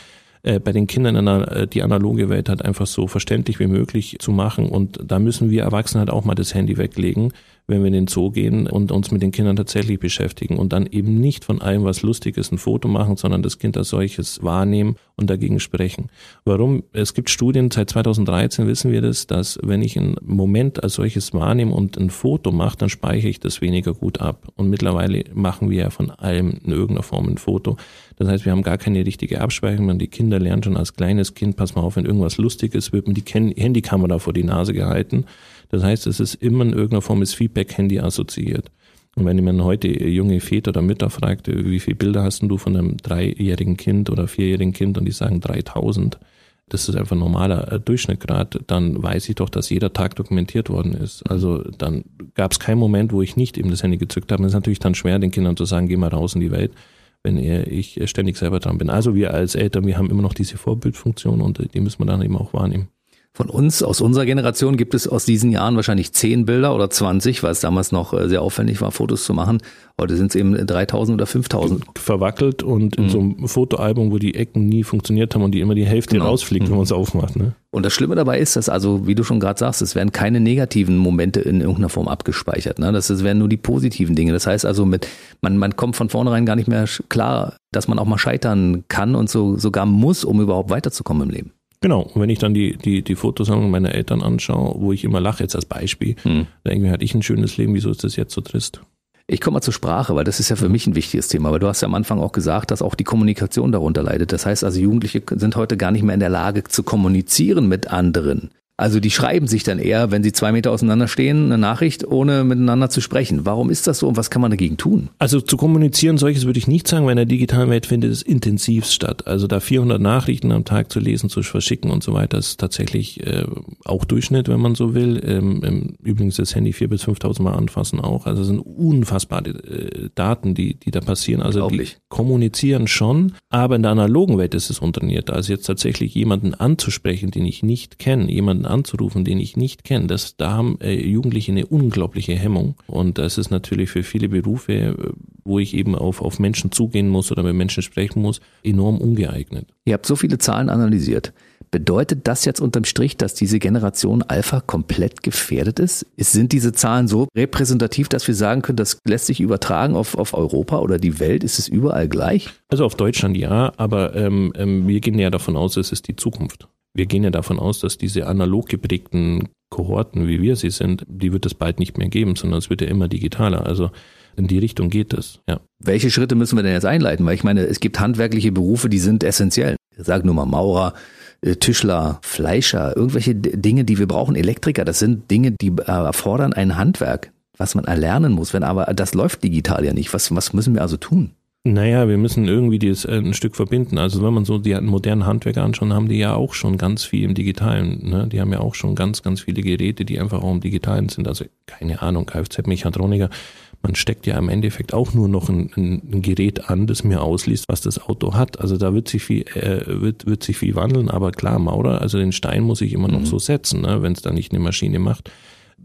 äh, bei den Kindern in der, äh, die analoge Welt hat einfach so verständlich wie möglich zu machen. Und da müssen wir Erwachsene halt auch mal das Handy weglegen, wenn wir in den Zoo gehen und uns mit den Kindern tatsächlich beschäftigen und dann eben nicht von allem, was lustig ist, ein Foto machen, sondern das Kind als solches wahrnehmen und dagegen sprechen. Warum? Es gibt Studien, seit 2013 wissen wir das, dass wenn ich einen Moment als solches wahrnehme und ein Foto mache, dann speichere ich das weniger gut ab. Und mittlerweile machen wir ja von allem in irgendeiner Form ein Foto. Das heißt, wir haben gar keine richtige Abspeicherung. Die Kinder lernen schon als kleines Kind, pass mal auf, wenn irgendwas lustig ist, wird mir die Handykamera vor die Nase gehalten das heißt, es ist immer in irgendeiner Form mit Feedback-Handy assoziiert. Und wenn man heute junge Väter oder Mütter fragt, wie viele Bilder hast du von einem dreijährigen Kind oder vierjährigen Kind und die sagen 3000, das ist einfach ein normaler äh, Durchschnittgrad, dann weiß ich doch, dass jeder Tag dokumentiert worden ist. Also dann gab es keinen Moment, wo ich nicht eben das Handy gezückt habe. Es ist natürlich dann schwer, den Kindern zu sagen, geh mal raus in die Welt, wenn ich ständig selber dran bin. Also wir als Eltern, wir haben immer noch diese Vorbildfunktion und die müssen wir dann eben auch wahrnehmen. Von uns, aus unserer Generation, gibt es aus diesen Jahren wahrscheinlich zehn Bilder oder 20, weil es damals noch äh, sehr aufwendig war, Fotos zu machen. Heute sind es eben 3000 oder 5000. Verwackelt und in mhm. so einem Fotoalbum, wo die Ecken nie funktioniert haben und die immer die Hälfte genau. rausfliegt, mhm. wenn man es aufmacht. Ne? Und das Schlimme dabei ist, dass also, wie du schon gerade sagst, es werden keine negativen Momente in irgendeiner Form abgespeichert. Ne? Das werden nur die positiven Dinge. Das heißt also, mit man, man kommt von vornherein gar nicht mehr klar, dass man auch mal scheitern kann und so sogar muss, um überhaupt weiterzukommen im Leben. Genau, und wenn ich dann die, die, die Fotosammlung meiner Eltern anschaue, wo ich immer lache, jetzt als Beispiel, hm. dann irgendwie hatte ich ein schönes Leben, wieso ist das jetzt so trist? Ich komme mal zur Sprache, weil das ist ja für mich ein wichtiges Thema. Weil du hast ja am Anfang auch gesagt, dass auch die Kommunikation darunter leidet. Das heißt also, Jugendliche sind heute gar nicht mehr in der Lage zu kommunizieren mit anderen. Also die schreiben sich dann eher, wenn sie zwei Meter auseinander stehen, eine Nachricht, ohne miteinander zu sprechen. Warum ist das so und was kann man dagegen tun? Also zu kommunizieren, solches würde ich nicht sagen, weil in der digitalen Welt findet es intensiv statt. Also da 400 Nachrichten am Tag zu lesen, zu verschicken und so weiter, ist tatsächlich äh, auch Durchschnitt, wenn man so will. Ähm, übrigens das Handy 4.000 bis 5.000 Mal anfassen auch. Also es sind unfassbare äh, Daten, die, die da passieren. Also die kommunizieren schon, aber in der analogen Welt ist es unterniert. Also jetzt tatsächlich jemanden anzusprechen, den ich nicht kenne, jemanden anzurufen, den ich nicht kenne. Das, da haben äh, Jugendliche eine unglaubliche Hemmung. Und das ist natürlich für viele Berufe, äh, wo ich eben auf, auf Menschen zugehen muss oder mit Menschen sprechen muss, enorm ungeeignet. Ihr habt so viele Zahlen analysiert. Bedeutet das jetzt unterm Strich, dass diese Generation Alpha komplett gefährdet ist? Sind diese Zahlen so repräsentativ, dass wir sagen können, das lässt sich übertragen auf, auf Europa oder die Welt? Ist es überall gleich? Also auf Deutschland ja, aber ähm, ähm, wir gehen ja davon aus, es ist die Zukunft. Wir gehen ja davon aus, dass diese analog geprägten Kohorten, wie wir sie sind, die wird es bald nicht mehr geben, sondern es wird ja immer digitaler. Also in die Richtung geht es, ja. Welche Schritte müssen wir denn jetzt einleiten? Weil ich meine, es gibt handwerkliche Berufe, die sind essentiell. Sage nur mal Maurer, äh, Tischler, Fleischer, irgendwelche Dinge, die wir brauchen, Elektriker, das sind Dinge, die erfordern ein Handwerk, was man erlernen muss. Wenn aber das läuft digital ja nicht, was, was müssen wir also tun? Naja, wir müssen irgendwie das äh, ein Stück verbinden. Also wenn man so die modernen Handwerker anschaut, haben die ja auch schon ganz viel im Digitalen. Ne? Die haben ja auch schon ganz, ganz viele Geräte, die einfach auch im Digitalen sind. Also keine Ahnung, Kfz-Mechatroniker. Man steckt ja im Endeffekt auch nur noch ein, ein, Gerät an, das mir ausliest, was das Auto hat. Also da wird sich viel, äh, wird, wird sich viel wandeln. Aber klar, Maurer, also den Stein muss ich immer noch mhm. so setzen, ne? wenn es da nicht eine Maschine macht.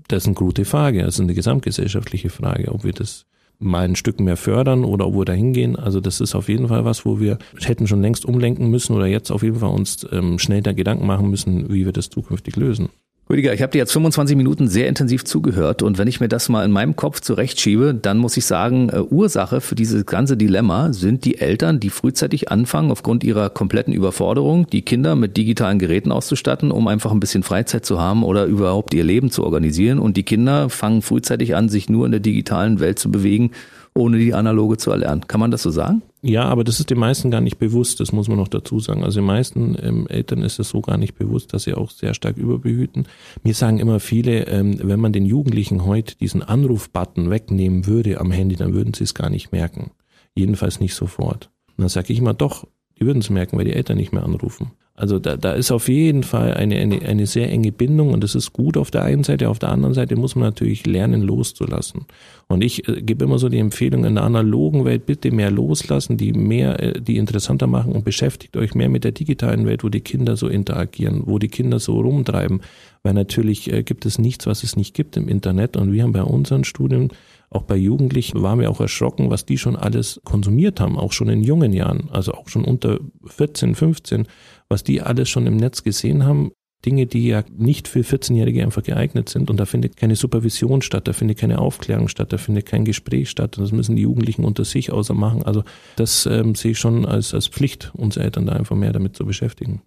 Das ist eine gute Frage. Das ist eine gesamtgesellschaftliche Frage, ob wir das mal ein Stück mehr fördern oder wo wir da hingehen. Also das ist auf jeden Fall was, wo wir hätten schon längst umlenken müssen oder jetzt auf jeden Fall uns ähm, schnell da Gedanken machen müssen, wie wir das zukünftig lösen. Rüdiger, ich habe dir jetzt 25 Minuten sehr intensiv zugehört und wenn ich mir das mal in meinem Kopf zurechtschiebe, dann muss ich sagen, äh, Ursache für dieses ganze Dilemma sind die Eltern, die frühzeitig anfangen, aufgrund ihrer kompletten Überforderung, die Kinder mit digitalen Geräten auszustatten, um einfach ein bisschen Freizeit zu haben oder überhaupt ihr Leben zu organisieren. Und die Kinder fangen frühzeitig an, sich nur in der digitalen Welt zu bewegen ohne die analoge zu erlernen. Kann man das so sagen? Ja, aber das ist den meisten gar nicht bewusst, das muss man noch dazu sagen. Also den meisten ähm, Eltern ist es so gar nicht bewusst, dass sie auch sehr stark überbehüten. Mir sagen immer viele, ähm, wenn man den Jugendlichen heute diesen Anrufbutton wegnehmen würde am Handy, dann würden sie es gar nicht merken. Jedenfalls nicht sofort. Und dann sage ich immer, doch, die würden es merken, weil die Eltern nicht mehr anrufen. Also da, da ist auf jeden Fall eine, eine, eine sehr enge Bindung und das ist gut auf der einen Seite. Auf der anderen Seite muss man natürlich lernen, loszulassen. Und ich äh, gebe immer so die Empfehlung in der analogen Welt, bitte mehr loslassen, die mehr, äh, die interessanter machen und beschäftigt euch mehr mit der digitalen Welt, wo die Kinder so interagieren, wo die Kinder so rumtreiben. Weil natürlich äh, gibt es nichts, was es nicht gibt im Internet. Und wir haben bei unseren Studien auch bei Jugendlichen waren wir auch erschrocken, was die schon alles konsumiert haben, auch schon in jungen Jahren, also auch schon unter 14, 15 was die alles schon im Netz gesehen haben, Dinge, die ja nicht für 14-Jährige einfach geeignet sind. Und da findet keine Supervision statt, da findet keine Aufklärung statt, da findet kein Gespräch statt. Das müssen die Jugendlichen unter sich außer machen. Also das ähm, sehe ich schon als, als Pflicht, uns Eltern da einfach mehr damit zu beschäftigen.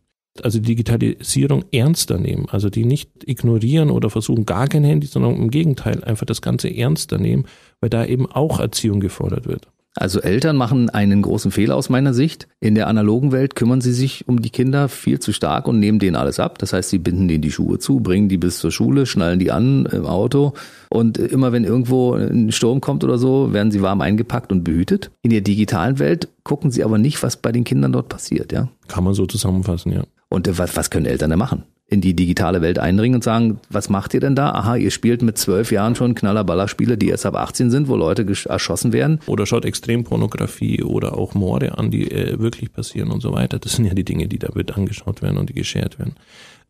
Also die Digitalisierung ernster nehmen, also die nicht ignorieren oder versuchen gar kein Handy, sondern im Gegenteil einfach das Ganze ernster nehmen, weil da eben auch Erziehung gefordert wird. Also Eltern machen einen großen Fehler aus meiner Sicht. In der analogen Welt kümmern sie sich um die Kinder viel zu stark und nehmen denen alles ab. Das heißt, sie binden denen die Schuhe zu, bringen die bis zur Schule, schnallen die an im Auto und immer wenn irgendwo ein Sturm kommt oder so, werden sie warm eingepackt und behütet. In der digitalen Welt gucken sie aber nicht, was bei den Kindern dort passiert, ja? Kann man so zusammenfassen, ja. Und was, was können Eltern da machen? in die digitale Welt eindringen und sagen, was macht ihr denn da? Aha, ihr spielt mit zwölf Jahren schon Knallerballerspiele, die erst ab 18 sind, wo Leute erschossen werden. Oder schaut Extrempornografie oder auch Morde an, die äh, wirklich passieren und so weiter. Das sind ja die Dinge, die da wird angeschaut werden und die geshared werden.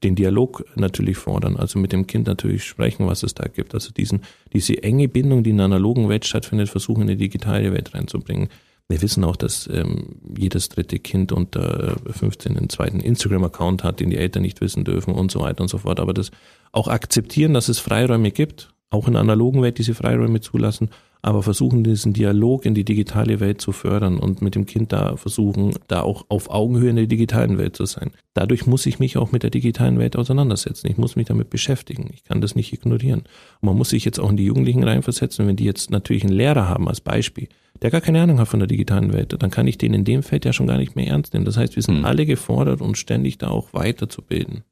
Den Dialog natürlich fordern, also mit dem Kind natürlich sprechen, was es da gibt. Also diesen, diese enge Bindung, die in der analogen Welt stattfindet, versuchen in die digitale Welt reinzubringen. Wir wissen auch, dass ähm, jedes dritte Kind unter 15 einen zweiten Instagram-Account hat, den die Eltern nicht wissen dürfen und so weiter und so fort. Aber das auch akzeptieren, dass es Freiräume gibt, auch in der analogen Welt diese Freiräume zulassen, aber versuchen diesen Dialog in die digitale Welt zu fördern und mit dem Kind da versuchen, da auch auf Augenhöhe in der digitalen Welt zu sein. Dadurch muss ich mich auch mit der digitalen Welt auseinandersetzen. Ich muss mich damit beschäftigen. Ich kann das nicht ignorieren. Und man muss sich jetzt auch in die Jugendlichen reinversetzen, wenn die jetzt natürlich einen Lehrer haben als Beispiel, der gar keine Ahnung hat von der digitalen Welt, dann kann ich den in dem Feld ja schon gar nicht mehr ernst nehmen. Das heißt, wir sind hm. alle gefordert, uns ständig da auch weiterzubilden.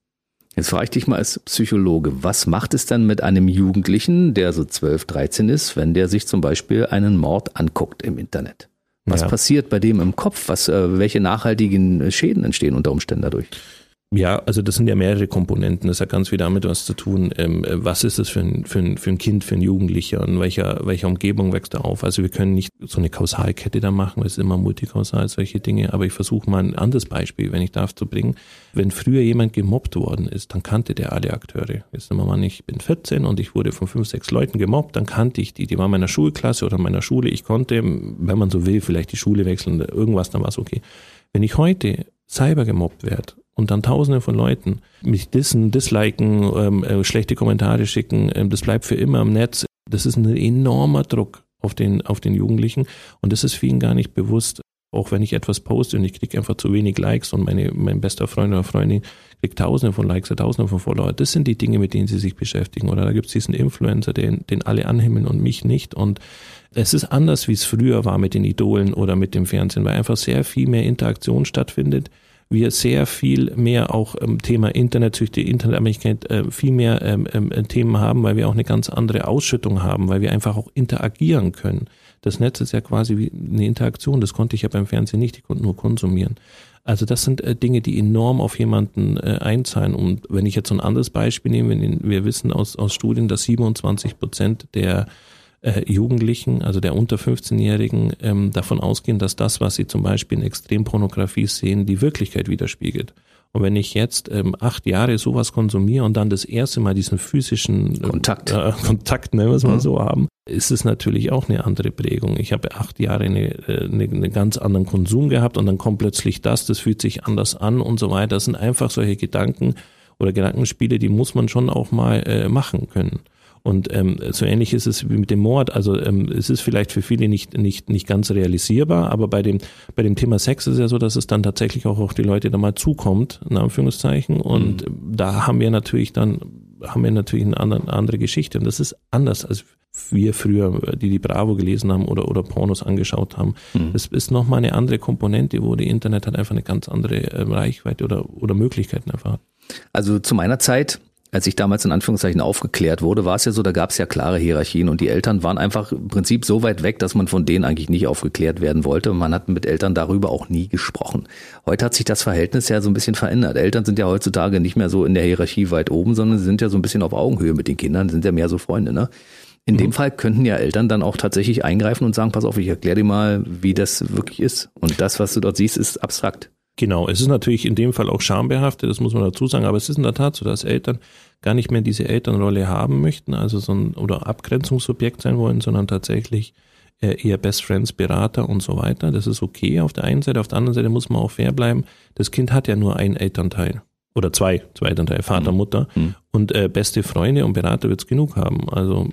Jetzt frage ich dich mal als Psychologe, was macht es dann mit einem Jugendlichen, der so 12, 13 ist, wenn der sich zum Beispiel einen Mord anguckt im Internet? Was ja. passiert bei dem im Kopf? Was, äh, welche nachhaltigen Schäden entstehen unter Umständen dadurch? Ja, also das sind ja mehrere Komponenten. Das hat ganz viel damit was zu tun. Ähm, was ist es für ein, für, ein, für ein Kind, für ein Jugendlicher und welcher, welcher Umgebung wächst er auf? Also wir können nicht so eine Kausalkette da machen, es ist immer multikausal, solche Dinge. Aber ich versuche mal ein anderes Beispiel, wenn ich darf, zu bringen. Wenn früher jemand gemobbt worden ist, dann kannte der alle Akteure. Jetzt nehmen wir mal ich bin 14 und ich wurde von fünf, sechs Leuten gemobbt, dann kannte ich die. Die waren meiner Schulklasse oder meiner Schule. Ich konnte, wenn man so will, vielleicht die Schule wechseln, irgendwas, dann war es okay. Wenn ich heute cyber gemobbt werde und dann tausende von Leuten mich dissen, disliken, ähm, äh, schlechte Kommentare schicken, ähm, das bleibt für immer im Netz. Das ist ein enormer Druck auf den, auf den Jugendlichen und das ist vielen gar nicht bewusst. Auch wenn ich etwas poste und ich kriege einfach zu wenig Likes und meine, mein bester Freund oder Freundin kriegt tausende von Likes oder tausende von Follower. Das sind die Dinge, mit denen sie sich beschäftigen. Oder da gibt es diesen Influencer, den, den alle anhimmeln und mich nicht. Und es ist anders, wie es früher war mit den Idolen oder mit dem Fernsehen, weil einfach sehr viel mehr Interaktion stattfindet wir sehr viel mehr auch im Thema Internetsüchte, Internetabhängigkeit äh, viel mehr ähm, ähm, Themen haben, weil wir auch eine ganz andere Ausschüttung haben, weil wir einfach auch interagieren können. Das Netz ist ja quasi wie eine Interaktion, das konnte ich ja beim Fernsehen nicht, ich konnte nur konsumieren. Also das sind äh, Dinge, die enorm auf jemanden äh, einzahlen. Und wenn ich jetzt so ein anderes Beispiel nehme, wir wissen aus, aus Studien, dass 27 Prozent der äh, Jugendlichen, also der unter 15-Jährigen, ähm, davon ausgehen, dass das, was sie zum Beispiel in Extrempornografie sehen, die Wirklichkeit widerspiegelt. Und wenn ich jetzt ähm, acht Jahre sowas konsumiere und dann das erste Mal diesen physischen äh, Kontakt, äh, Kontakt wir es mal mhm. so haben, ist es natürlich auch eine andere Prägung. Ich habe acht Jahre eine, äh, eine, eine ganz anderen Konsum gehabt und dann kommt plötzlich das, das fühlt sich anders an und so weiter. Das sind einfach solche Gedanken oder Gedankenspiele, die muss man schon auch mal äh, machen können. Und ähm, so ähnlich ist es wie mit dem Mord. Also ähm, es ist vielleicht für viele nicht, nicht, nicht ganz realisierbar, aber bei dem, bei dem Thema Sex ist es ja so, dass es dann tatsächlich auch auf die Leute da mal zukommt, in Anführungszeichen. Und mhm. da haben wir natürlich dann, haben wir natürlich eine andere, eine andere Geschichte. Und das ist anders als wir früher, die die Bravo gelesen haben oder, oder Pornos angeschaut haben. Mhm. Das ist nochmal eine andere Komponente, wo die Internet halt einfach eine ganz andere äh, Reichweite oder, oder Möglichkeiten einfach hat. Also zu meiner Zeit als ich damals in Anführungszeichen aufgeklärt wurde, war es ja so, da gab es ja klare Hierarchien und die Eltern waren einfach im Prinzip so weit weg, dass man von denen eigentlich nicht aufgeklärt werden wollte. Man hat mit Eltern darüber auch nie gesprochen. Heute hat sich das Verhältnis ja so ein bisschen verändert. Eltern sind ja heutzutage nicht mehr so in der Hierarchie weit oben, sondern sie sind ja so ein bisschen auf Augenhöhe mit den Kindern, sind ja mehr so Freunde, ne? In mhm. dem Fall könnten ja Eltern dann auch tatsächlich eingreifen und sagen, pass auf, ich erkläre dir mal, wie das wirklich ist. Und das, was du dort siehst, ist abstrakt. Genau, es ist natürlich in dem Fall auch schambehaftet, das muss man dazu sagen, aber es ist in der Tat so, dass Eltern gar nicht mehr diese Elternrolle haben möchten, also so ein oder Abgrenzungsobjekt sein wollen, sondern tatsächlich äh, eher Best Friends, Berater und so weiter. Das ist okay auf der einen Seite, auf der anderen Seite muss man auch fair bleiben. Das Kind hat ja nur einen Elternteil oder zwei, zwei Elternteile, Vater, mhm. Mutter mhm. und äh, beste Freunde und Berater wird's genug haben. Also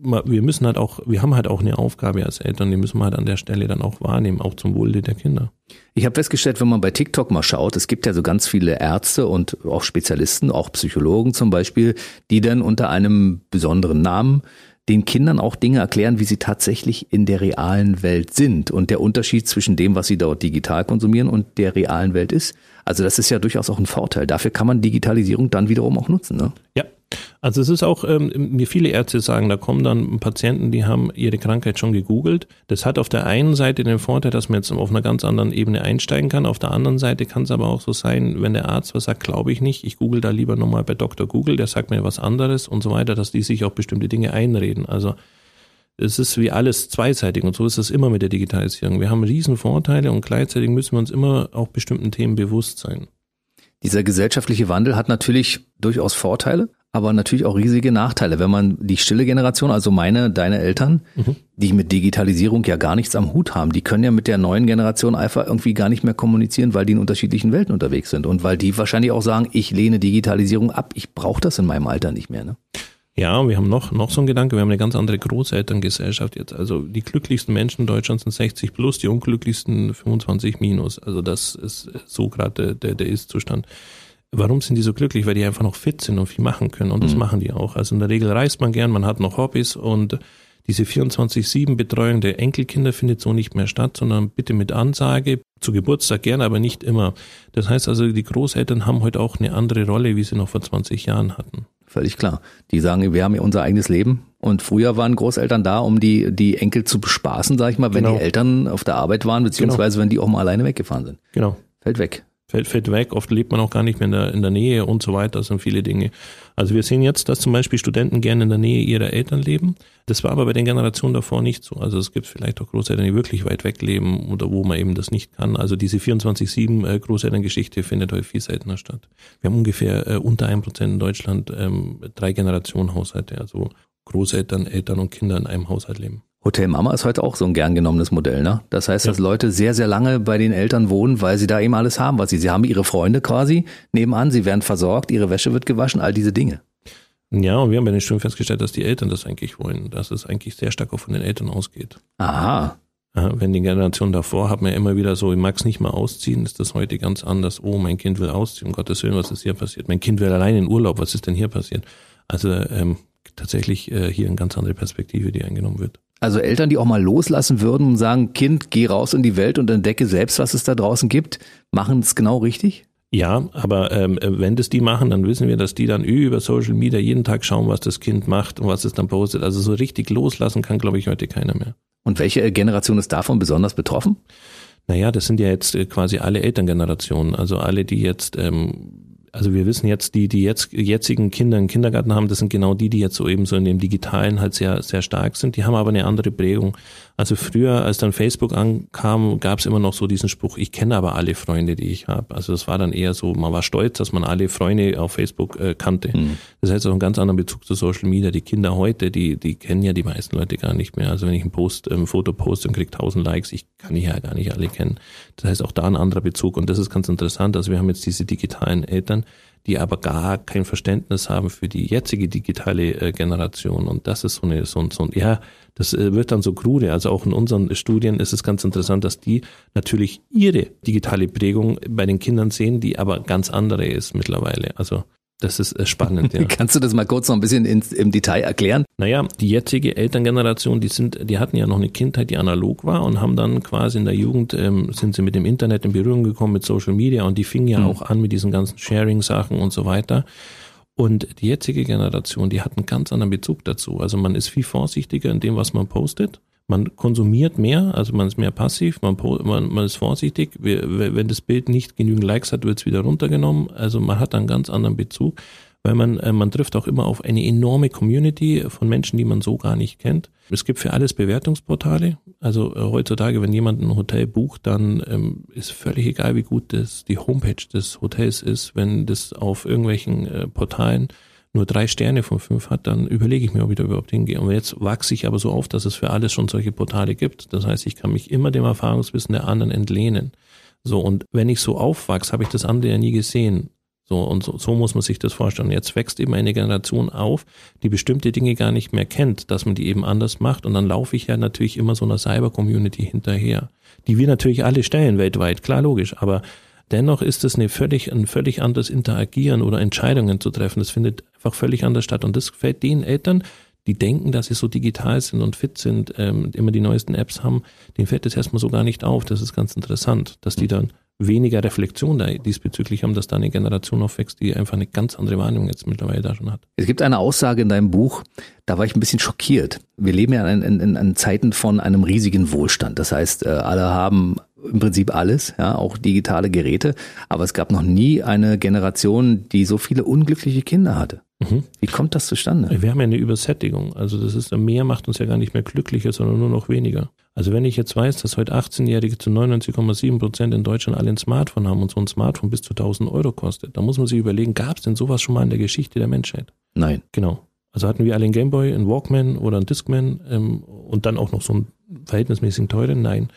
wir müssen halt auch, wir haben halt auch eine Aufgabe als Eltern, die müssen wir halt an der Stelle dann auch wahrnehmen, auch zum Wohle der Kinder. Ich habe festgestellt, wenn man bei TikTok mal schaut, es gibt ja so ganz viele Ärzte und auch Spezialisten, auch Psychologen zum Beispiel, die dann unter einem besonderen Namen den Kindern auch Dinge erklären, wie sie tatsächlich in der realen Welt sind und der Unterschied zwischen dem, was sie dort digital konsumieren und der realen Welt ist. Also das ist ja durchaus auch ein Vorteil. Dafür kann man Digitalisierung dann wiederum auch nutzen. Ne? Ja, also es ist auch, ähm, mir viele Ärzte sagen, da kommen dann Patienten, die haben ihre Krankheit schon gegoogelt. Das hat auf der einen Seite den Vorteil, dass man jetzt auf einer ganz anderen Ebene einsteigen kann. Auf der anderen Seite kann es aber auch so sein, wenn der Arzt was sagt, glaube ich nicht, ich google da lieber nochmal bei Dr. Google, der sagt mir was anderes und so weiter, dass die sich auch bestimmte Dinge einreden. Also es ist wie alles zweiseitig und so ist es immer mit der Digitalisierung. Wir haben riesen Vorteile und gleichzeitig müssen wir uns immer auch bestimmten Themen bewusst sein. Dieser gesellschaftliche Wandel hat natürlich durchaus Vorteile aber natürlich auch riesige Nachteile. Wenn man die stille Generation, also meine, deine Eltern, mhm. die mit Digitalisierung ja gar nichts am Hut haben, die können ja mit der neuen Generation einfach irgendwie gar nicht mehr kommunizieren, weil die in unterschiedlichen Welten unterwegs sind und weil die wahrscheinlich auch sagen, ich lehne Digitalisierung ab, ich brauche das in meinem Alter nicht mehr. Ne? Ja, wir haben noch, noch so einen Gedanke, wir haben eine ganz andere Großelterngesellschaft jetzt. Also die glücklichsten Menschen in Deutschland sind 60 plus, die unglücklichsten 25 minus. Also das ist so gerade der, der Ist-Zustand. Warum sind die so glücklich? Weil die einfach noch fit sind und viel machen können. Und das mhm. machen die auch. Also in der Regel reist man gern, man hat noch Hobbys und diese 24-7-Betreuung der Enkelkinder findet so nicht mehr statt, sondern bitte mit Ansage, zu Geburtstag gern, aber nicht immer. Das heißt also, die Großeltern haben heute auch eine andere Rolle, wie sie noch vor 20 Jahren hatten. Völlig klar. Die sagen, wir haben ja unser eigenes Leben. Und früher waren Großeltern da, um die, die Enkel zu bespaßen, sag ich mal, wenn genau. die Eltern auf der Arbeit waren, beziehungsweise genau. wenn die auch mal alleine weggefahren sind. Genau. Fällt weg. Fällt, fällt weg, oft lebt man auch gar nicht mehr in der, in der Nähe und so weiter, das sind viele Dinge. Also wir sehen jetzt, dass zum Beispiel Studenten gerne in der Nähe ihrer Eltern leben. Das war aber bei den Generationen davor nicht so. Also es gibt vielleicht auch Großeltern, die wirklich weit weg leben oder wo man eben das nicht kann. Also diese 24-7 äh, Großelterngeschichte findet heute viel seltener statt. Wir haben ungefähr äh, unter ein Prozent in Deutschland ähm, drei Generationen Haushalte, also Großeltern, Eltern und Kinder in einem Haushalt leben. Hotel Mama ist heute auch so ein gern genommenes Modell, ne? Das heißt, dass Leute sehr, sehr lange bei den Eltern wohnen, weil sie da eben alles haben, was sie, sie haben ihre Freunde quasi nebenan, sie werden versorgt, ihre Wäsche wird gewaschen, all diese Dinge. Ja, und wir haben bei den Studien festgestellt, dass die Eltern das eigentlich wollen, dass es eigentlich sehr stark auch von den Eltern ausgeht. Aha. Ja, wenn die Generation davor hat man ja immer wieder so, ich mag es nicht mal ausziehen, ist das heute ganz anders. Oh, mein Kind will ausziehen, um Gottes Willen, was ist hier passiert? Mein Kind will allein in Urlaub, was ist denn hier passiert? Also ähm, tatsächlich äh, hier eine ganz andere Perspektive, die eingenommen wird. Also Eltern, die auch mal loslassen würden und sagen, Kind, geh raus in die Welt und entdecke selbst, was es da draußen gibt, machen es genau richtig? Ja, aber ähm, wenn das die machen, dann wissen wir, dass die dann über Social Media jeden Tag schauen, was das Kind macht und was es dann postet. Also so richtig loslassen kann, glaube ich, heute keiner mehr. Und welche Generation ist davon besonders betroffen? Naja, das sind ja jetzt äh, quasi alle Elterngenerationen, also alle, die jetzt ähm, also wir wissen jetzt, die, die jetzt, jetzigen Kinder im Kindergarten haben, das sind genau die, die jetzt so eben so in dem Digitalen halt sehr, sehr stark sind. Die haben aber eine andere Prägung. Also früher, als dann Facebook ankam, gab es immer noch so diesen Spruch, ich kenne aber alle Freunde, die ich habe. Also das war dann eher so, man war stolz, dass man alle Freunde auf Facebook äh, kannte. Mhm. Das heißt auch einen ganz anderen Bezug zu Social Media. Die Kinder heute, die, die kennen ja die meisten Leute gar nicht mehr. Also wenn ich ein Post, ein ähm, Foto poste und kriege tausend Likes, ich kann die ja gar nicht alle kennen. Das heißt auch da ein anderer Bezug. Und das ist ganz interessant. Also wir haben jetzt diese digitalen Eltern, die aber gar kein Verständnis haben für die jetzige digitale äh, Generation. Und das ist so eine, so, so ja, das äh, wird dann so krude. Also auch in unseren Studien ist es ganz interessant, dass die natürlich ihre digitale Prägung bei den Kindern sehen, die aber ganz andere ist mittlerweile. Also das ist äh, spannend, ja. Kannst du das mal kurz noch ein bisschen ins, im Detail erklären? Naja, die jetzige Elterngeneration, die sind, die hatten ja noch eine Kindheit, die analog war und haben dann quasi in der Jugend, ähm, sind sie mit dem Internet in Berührung gekommen, mit Social Media und die fingen ja mhm. auch an mit diesen ganzen Sharing-Sachen und so weiter. Und die jetzige Generation, die hat einen ganz anderen Bezug dazu. Also man ist viel vorsichtiger in dem, was man postet. Man konsumiert mehr, also man ist mehr passiv, man, man, man ist vorsichtig. Wenn das Bild nicht genügend Likes hat, wird es wieder runtergenommen. Also man hat einen ganz anderen Bezug weil man, äh, man trifft auch immer auf eine enorme Community von Menschen, die man so gar nicht kennt. Es gibt für alles Bewertungsportale. Also äh, heutzutage, wenn jemand ein Hotel bucht, dann ähm, ist völlig egal, wie gut das die Homepage des Hotels ist. Wenn das auf irgendwelchen äh, Portalen nur drei Sterne von fünf hat, dann überlege ich mir, ob ich da überhaupt hingehe. Und jetzt wachse ich aber so auf, dass es für alles schon solche Portale gibt. Das heißt, ich kann mich immer dem Erfahrungswissen der anderen entlehnen. So, und wenn ich so aufwachse, habe ich das andere ja nie gesehen. So, und so, so muss man sich das vorstellen. Jetzt wächst eben eine Generation auf, die bestimmte Dinge gar nicht mehr kennt, dass man die eben anders macht. Und dann laufe ich ja natürlich immer so einer Cyber-Community hinterher, die wir natürlich alle stellen weltweit, klar, logisch. Aber dennoch ist es eine völlig, ein völlig anderes Interagieren oder Entscheidungen zu treffen. Das findet einfach völlig anders statt. Und das fällt den Eltern, die denken, dass sie so digital sind und fit sind, ähm, immer die neuesten Apps haben, denen fällt das erstmal so gar nicht auf. Das ist ganz interessant, dass die dann weniger Reflexion da diesbezüglich haben, dass da eine Generation aufwächst, die einfach eine ganz andere Wahrnehmung jetzt mittlerweile da schon hat. Es gibt eine Aussage in deinem Buch, da war ich ein bisschen schockiert. Wir leben ja in, in, in Zeiten von einem riesigen Wohlstand. Das heißt, äh, alle haben im Prinzip alles, ja, auch digitale Geräte. Aber es gab noch nie eine Generation, die so viele unglückliche Kinder hatte. Mhm. Wie kommt das zustande? Wir haben ja eine Übersättigung. Also das ist, mehr macht uns ja gar nicht mehr glücklicher, sondern nur noch weniger. Also wenn ich jetzt weiß, dass heute 18-Jährige zu 99,7 Prozent in Deutschland alle ein Smartphone haben und so ein Smartphone bis zu 1000 Euro kostet, dann muss man sich überlegen, gab es denn sowas schon mal in der Geschichte der Menschheit? Nein. Genau. Also hatten wir alle einen Gameboy, einen Walkman oder einen Discman ähm, und dann auch noch so einen verhältnismäßig teuren? Nein.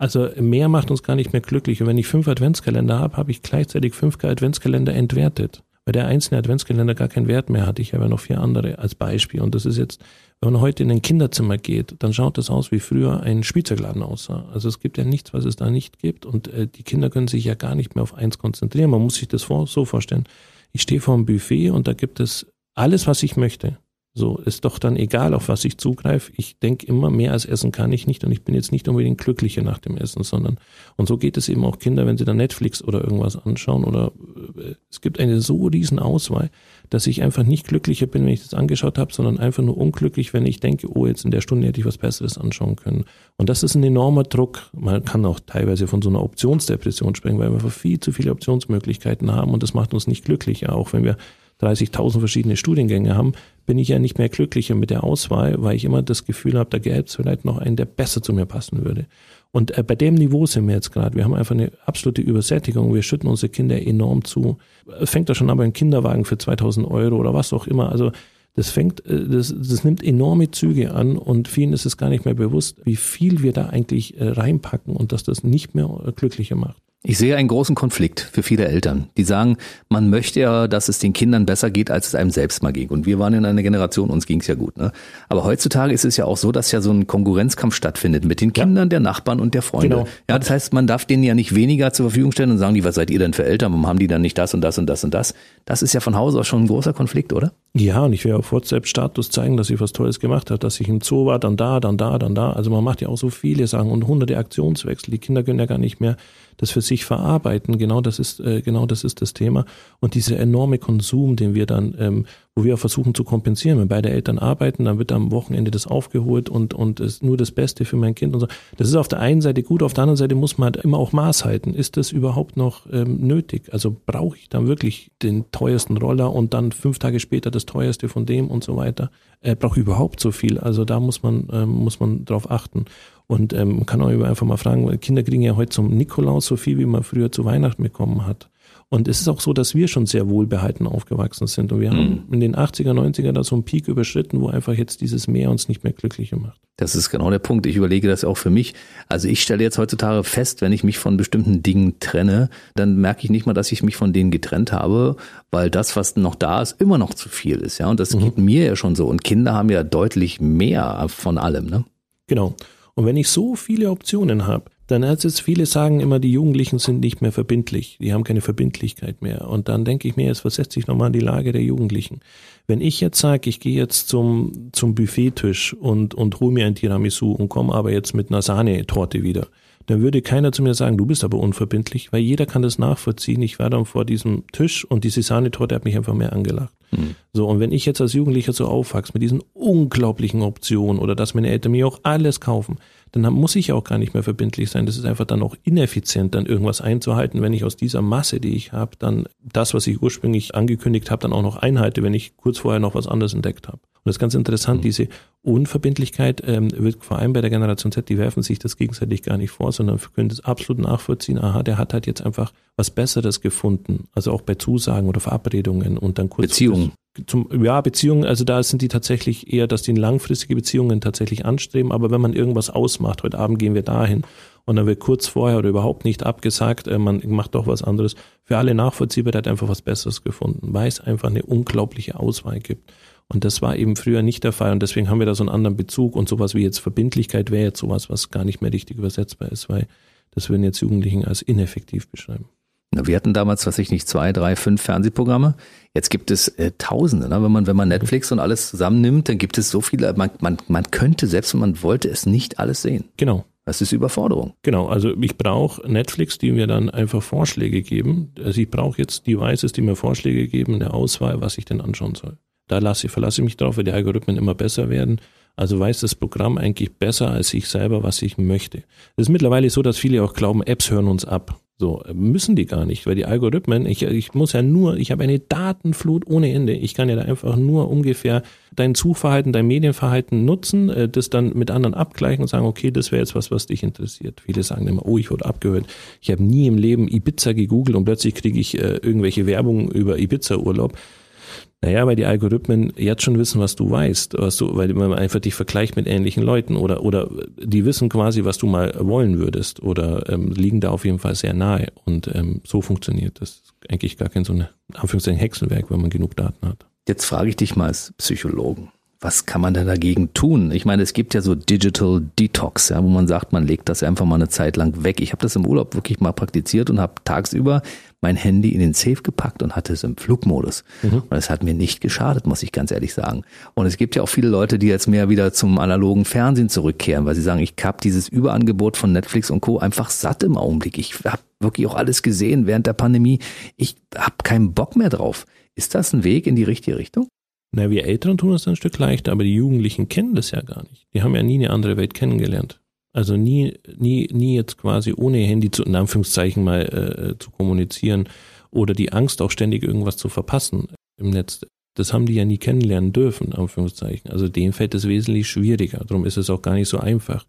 Also mehr macht uns gar nicht mehr glücklich. Und wenn ich fünf Adventskalender habe, habe ich gleichzeitig fünf Adventskalender entwertet weil der einzelne Adventskalender gar keinen Wert mehr hat. Ich habe ja noch vier andere als Beispiel. Und das ist jetzt, wenn man heute in ein Kinderzimmer geht, dann schaut das aus, wie früher ein Spielzeugladen aussah. Also es gibt ja nichts, was es da nicht gibt. Und äh, die Kinder können sich ja gar nicht mehr auf eins konzentrieren. Man muss sich das vor, so vorstellen. Ich stehe vor einem Buffet und da gibt es alles, was ich möchte. So ist doch dann egal, auf was ich zugreife. Ich denke immer, mehr als essen kann ich nicht und ich bin jetzt nicht unbedingt glücklicher nach dem Essen, sondern und so geht es eben auch Kinder, wenn sie dann Netflix oder irgendwas anschauen oder äh, es gibt eine so riesen Auswahl, dass ich einfach nicht glücklicher bin, wenn ich das angeschaut habe, sondern einfach nur unglücklich, wenn ich denke, oh, jetzt in der Stunde hätte ich was Besseres anschauen können. Und das ist ein enormer Druck. Man kann auch teilweise von so einer Optionsdepression sprechen, weil wir einfach viel zu viele Optionsmöglichkeiten haben und das macht uns nicht glücklicher, auch wenn wir 30.000 verschiedene Studiengänge haben, bin ich ja nicht mehr glücklicher mit der Auswahl, weil ich immer das Gefühl habe, da gäbe es vielleicht noch einen, der besser zu mir passen würde. Und äh, bei dem Niveau sind wir jetzt gerade. Wir haben einfach eine absolute Übersättigung. Wir schütten unsere Kinder enorm zu. Fängt da schon an beim Kinderwagen für 2000 Euro oder was auch immer. Also das fängt, äh, das, das nimmt enorme Züge an und vielen ist es gar nicht mehr bewusst, wie viel wir da eigentlich äh, reinpacken und dass das nicht mehr glücklicher macht. Ich sehe einen großen Konflikt für viele Eltern, die sagen, man möchte ja, dass es den Kindern besser geht, als es einem selbst mal ging. Und wir waren in einer Generation, uns ging es ja gut. Ne? Aber heutzutage ist es ja auch so, dass ja so ein Konkurrenzkampf stattfindet mit den Kindern ja. der Nachbarn und der Freunde. Genau. Ja, das heißt, man darf denen ja nicht weniger zur Verfügung stellen und sagen, die, was seid ihr denn für Eltern? Warum haben die dann nicht das und das und das und das? Das ist ja von Hause aus schon ein großer Konflikt, oder? Ja, und ich will auf WhatsApp-Status zeigen, dass ich was Tolles gemacht habe, dass ich im Zoo war, dann da, dann da, dann da. Also man macht ja auch so viele Sachen und hunderte Aktionswechsel. Die Kinder können ja gar nicht mehr das für sich verarbeiten. Genau das ist, äh, genau das ist das Thema. Und dieser enorme Konsum, den wir dann, ähm, wo wir auch versuchen zu kompensieren. Wenn beide Eltern arbeiten, dann wird am Wochenende das aufgeholt und, und ist nur das Beste für mein Kind und so. Das ist auf der einen Seite gut, auf der anderen Seite muss man halt immer auch Maß halten. Ist das überhaupt noch ähm, nötig? Also brauche ich dann wirklich den teuersten Roller und dann fünf Tage später das teuerste von dem und so weiter? Äh, brauche ich überhaupt so viel? Also da muss man, ähm, muss man drauf achten. Und ähm, man kann auch einfach mal fragen, Kinder kriegen ja heute zum Nikolaus so viel, wie man früher zu Weihnachten bekommen hat. Und es ist auch so, dass wir schon sehr wohlbehalten aufgewachsen sind. Und wir mhm. haben in den 80er, 90er da so einen Peak überschritten, wo einfach jetzt dieses Meer uns nicht mehr glücklicher macht. Das ist genau der Punkt. Ich überlege das auch für mich. Also ich stelle jetzt heutzutage fest, wenn ich mich von bestimmten Dingen trenne, dann merke ich nicht mal, dass ich mich von denen getrennt habe, weil das, was noch da ist, immer noch zu viel ist. Ja, und das mhm. geht mir ja schon so. Und Kinder haben ja deutlich mehr von allem. Ne? Genau. Und wenn ich so viele Optionen habe, dann als jetzt viele sagen immer, die Jugendlichen sind nicht mehr verbindlich, die haben keine Verbindlichkeit mehr. Und dann denke ich mir, jetzt versetze ich nochmal in die Lage der Jugendlichen. Wenn ich jetzt sage, ich gehe jetzt zum, zum Buffettisch und, und hole mir ein Tiramisu und komme aber jetzt mit einer Sahnetorte wieder, dann würde keiner zu mir sagen, du bist aber unverbindlich, weil jeder kann das nachvollziehen. Ich war dann vor diesem Tisch und diese Sahnetorte hat mich einfach mehr angelacht. Mhm. So, und wenn ich jetzt als Jugendlicher so aufwachse mit diesen unglaublichen Optionen oder dass meine Eltern mir auch alles kaufen, dann muss ich auch gar nicht mehr verbindlich sein. Das ist einfach dann auch ineffizient, dann irgendwas einzuhalten, wenn ich aus dieser Masse, die ich habe, dann das, was ich ursprünglich angekündigt habe, dann auch noch einhalte, wenn ich kurz vorher noch was anderes entdeckt habe. Und das ist ganz interessant, mhm. diese Unverbindlichkeit ähm, wird vor allem bei der Generation Z, die werfen sich das gegenseitig gar nicht vor, sondern können das absolut nachvollziehen. Aha, der hat halt jetzt einfach was Besseres gefunden. Also auch bei Zusagen oder Verabredungen und dann kurz. Beziehungen. Zum, ja, Beziehungen, also da sind die tatsächlich eher, dass die langfristige Beziehungen tatsächlich anstreben. Aber wenn man irgendwas ausmacht, heute Abend gehen wir dahin und dann wird kurz vorher oder überhaupt nicht abgesagt, äh, man macht doch was anderes. Für alle nachvollziehbar, der hat einfach was Besseres gefunden, weil es einfach eine unglaubliche Auswahl gibt. Und das war eben früher nicht der Fall und deswegen haben wir da so einen anderen Bezug und sowas wie jetzt Verbindlichkeit wäre jetzt sowas, was gar nicht mehr richtig übersetzbar ist, weil das würden jetzt Jugendlichen als ineffektiv beschreiben. Wir hatten damals, was ich nicht, zwei, drei, fünf Fernsehprogramme. Jetzt gibt es äh, Tausende. Ne? Wenn man wenn man Netflix und alles zusammennimmt, dann gibt es so viele. Man, man, man könnte selbst, wenn man wollte, es nicht alles sehen. Genau. Das ist Überforderung. Genau, also ich brauche Netflix, die mir dann einfach Vorschläge geben. Also ich brauche jetzt Devices, die mir Vorschläge geben, eine Auswahl, was ich denn anschauen soll. Da lasse, verlasse ich mich drauf, weil die Algorithmen immer besser werden. Also weiß das Programm eigentlich besser als ich selber, was ich möchte. Es ist mittlerweile so, dass viele auch glauben, Apps hören uns ab. So, müssen die gar nicht, weil die Algorithmen, ich, ich muss ja nur, ich habe eine Datenflut ohne Ende. Ich kann ja da einfach nur ungefähr dein Suchverhalten, dein Medienverhalten nutzen, äh, das dann mit anderen abgleichen und sagen, okay, das wäre jetzt was, was dich interessiert. Viele sagen immer, oh, ich wurde abgehört. Ich habe nie im Leben Ibiza gegoogelt und plötzlich kriege ich äh, irgendwelche Werbung über Ibiza-Urlaub. Naja, weil die Algorithmen jetzt schon wissen, was du weißt, was du, weil man einfach dich vergleicht mit ähnlichen Leuten oder, oder die wissen quasi, was du mal wollen würdest oder ähm, liegen da auf jeden Fall sehr nahe und ähm, so funktioniert das. Eigentlich gar kein so ein Anführungszeichen Hexenwerk, wenn man genug Daten hat. Jetzt frage ich dich mal als Psychologen. Was kann man denn dagegen tun? Ich meine, es gibt ja so Digital Detox, ja, wo man sagt, man legt das einfach mal eine Zeit lang weg. Ich habe das im Urlaub wirklich mal praktiziert und habe tagsüber mein Handy in den Safe gepackt und hatte es im Flugmodus. Mhm. Und es hat mir nicht geschadet, muss ich ganz ehrlich sagen. Und es gibt ja auch viele Leute, die jetzt mehr wieder zum analogen Fernsehen zurückkehren, weil sie sagen, ich habe dieses Überangebot von Netflix und Co. einfach satt im Augenblick. Ich habe wirklich auch alles gesehen während der Pandemie. Ich habe keinen Bock mehr drauf. Ist das ein Weg in die richtige Richtung? Na, wir Älteren tun das ein Stück leichter, aber die Jugendlichen kennen das ja gar nicht. Die haben ja nie eine andere Welt kennengelernt. Also nie, nie, nie jetzt quasi ohne Handy zu, in Anführungszeichen mal äh, zu kommunizieren oder die Angst auch ständig irgendwas zu verpassen im Netz. Das haben die ja nie kennenlernen dürfen, in Anführungszeichen. Also dem fällt es wesentlich schwieriger. Darum ist es auch gar nicht so einfach.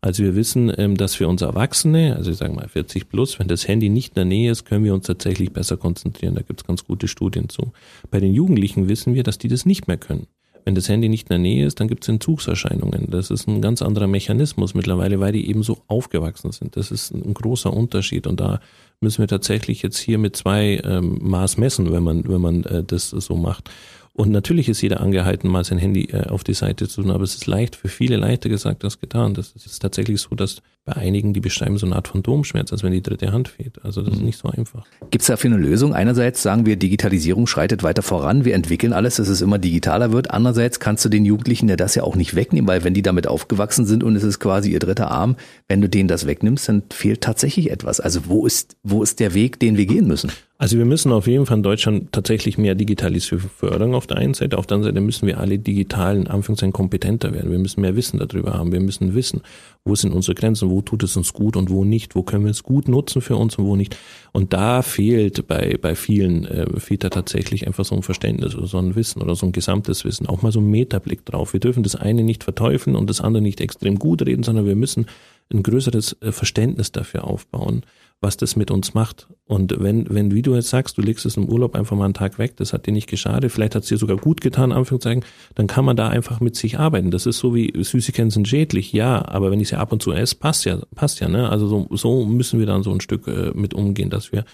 Also wir wissen, ähm, dass für uns Erwachsene, also ich sage mal 40 plus, wenn das Handy nicht in der Nähe ist, können wir uns tatsächlich besser konzentrieren. Da gibt es ganz gute Studien zu. Bei den Jugendlichen wissen wir, dass die das nicht mehr können. Wenn das Handy nicht in der Nähe ist, dann gibt es Entzugserscheinungen. Das ist ein ganz anderer Mechanismus mittlerweile, weil die eben so aufgewachsen sind. Das ist ein großer Unterschied und da müssen wir tatsächlich jetzt hier mit zwei ähm, Maß messen, wenn man, wenn man äh, das so macht. Und natürlich ist jeder angehalten, mal sein Handy äh, auf die Seite zu tun, aber es ist leicht, für viele leichter gesagt als getan. Das ist tatsächlich so, dass bei einigen, die beschreiben so eine Art Phantomschmerz, als wenn die dritte Hand fehlt. Also das ist mhm. nicht so einfach. Gibt es dafür eine Lösung? Einerseits sagen wir, Digitalisierung schreitet weiter voran, wir entwickeln alles, dass es immer digitaler wird. Andererseits kannst du den Jugendlichen ja das ja auch nicht wegnehmen, weil wenn die damit aufgewachsen sind und es ist quasi ihr dritter Arm, wenn du denen das wegnimmst, dann fehlt tatsächlich etwas. Also wo ist, wo ist der Weg, den wir gehen müssen? Also wir müssen auf jeden Fall in Deutschland tatsächlich mehr Digitalisierung fördern auf der einen Seite. Auf der anderen Seite müssen wir alle digitalen Anführungszeichen kompetenter werden. Wir müssen mehr Wissen darüber haben. Wir müssen wissen, wo sind unsere Grenzen, wo tut es uns gut und wo nicht, wo können wir es gut nutzen für uns und wo nicht. Und da fehlt bei, bei vielen äh, Väter tatsächlich einfach so ein Verständnis oder so ein Wissen oder so ein gesamtes Wissen, auch mal so ein Metablick drauf. Wir dürfen das eine nicht verteufeln und das andere nicht extrem gut reden, sondern wir müssen ein größeres äh, Verständnis dafür aufbauen was das mit uns macht. Und wenn, wenn, wie du jetzt sagst, du legst es im Urlaub einfach mal einen Tag weg, das hat dir nicht geschadet, vielleicht hat es dir sogar gut getan, Anführungszeichen, dann kann man da einfach mit sich arbeiten. Das ist so wie Süßigkeiten sind schädlich, ja, aber wenn ich sie ab und zu esse, passt ja, passt ja, ne? Also so, so müssen wir dann so ein Stück äh, mit umgehen, dass wir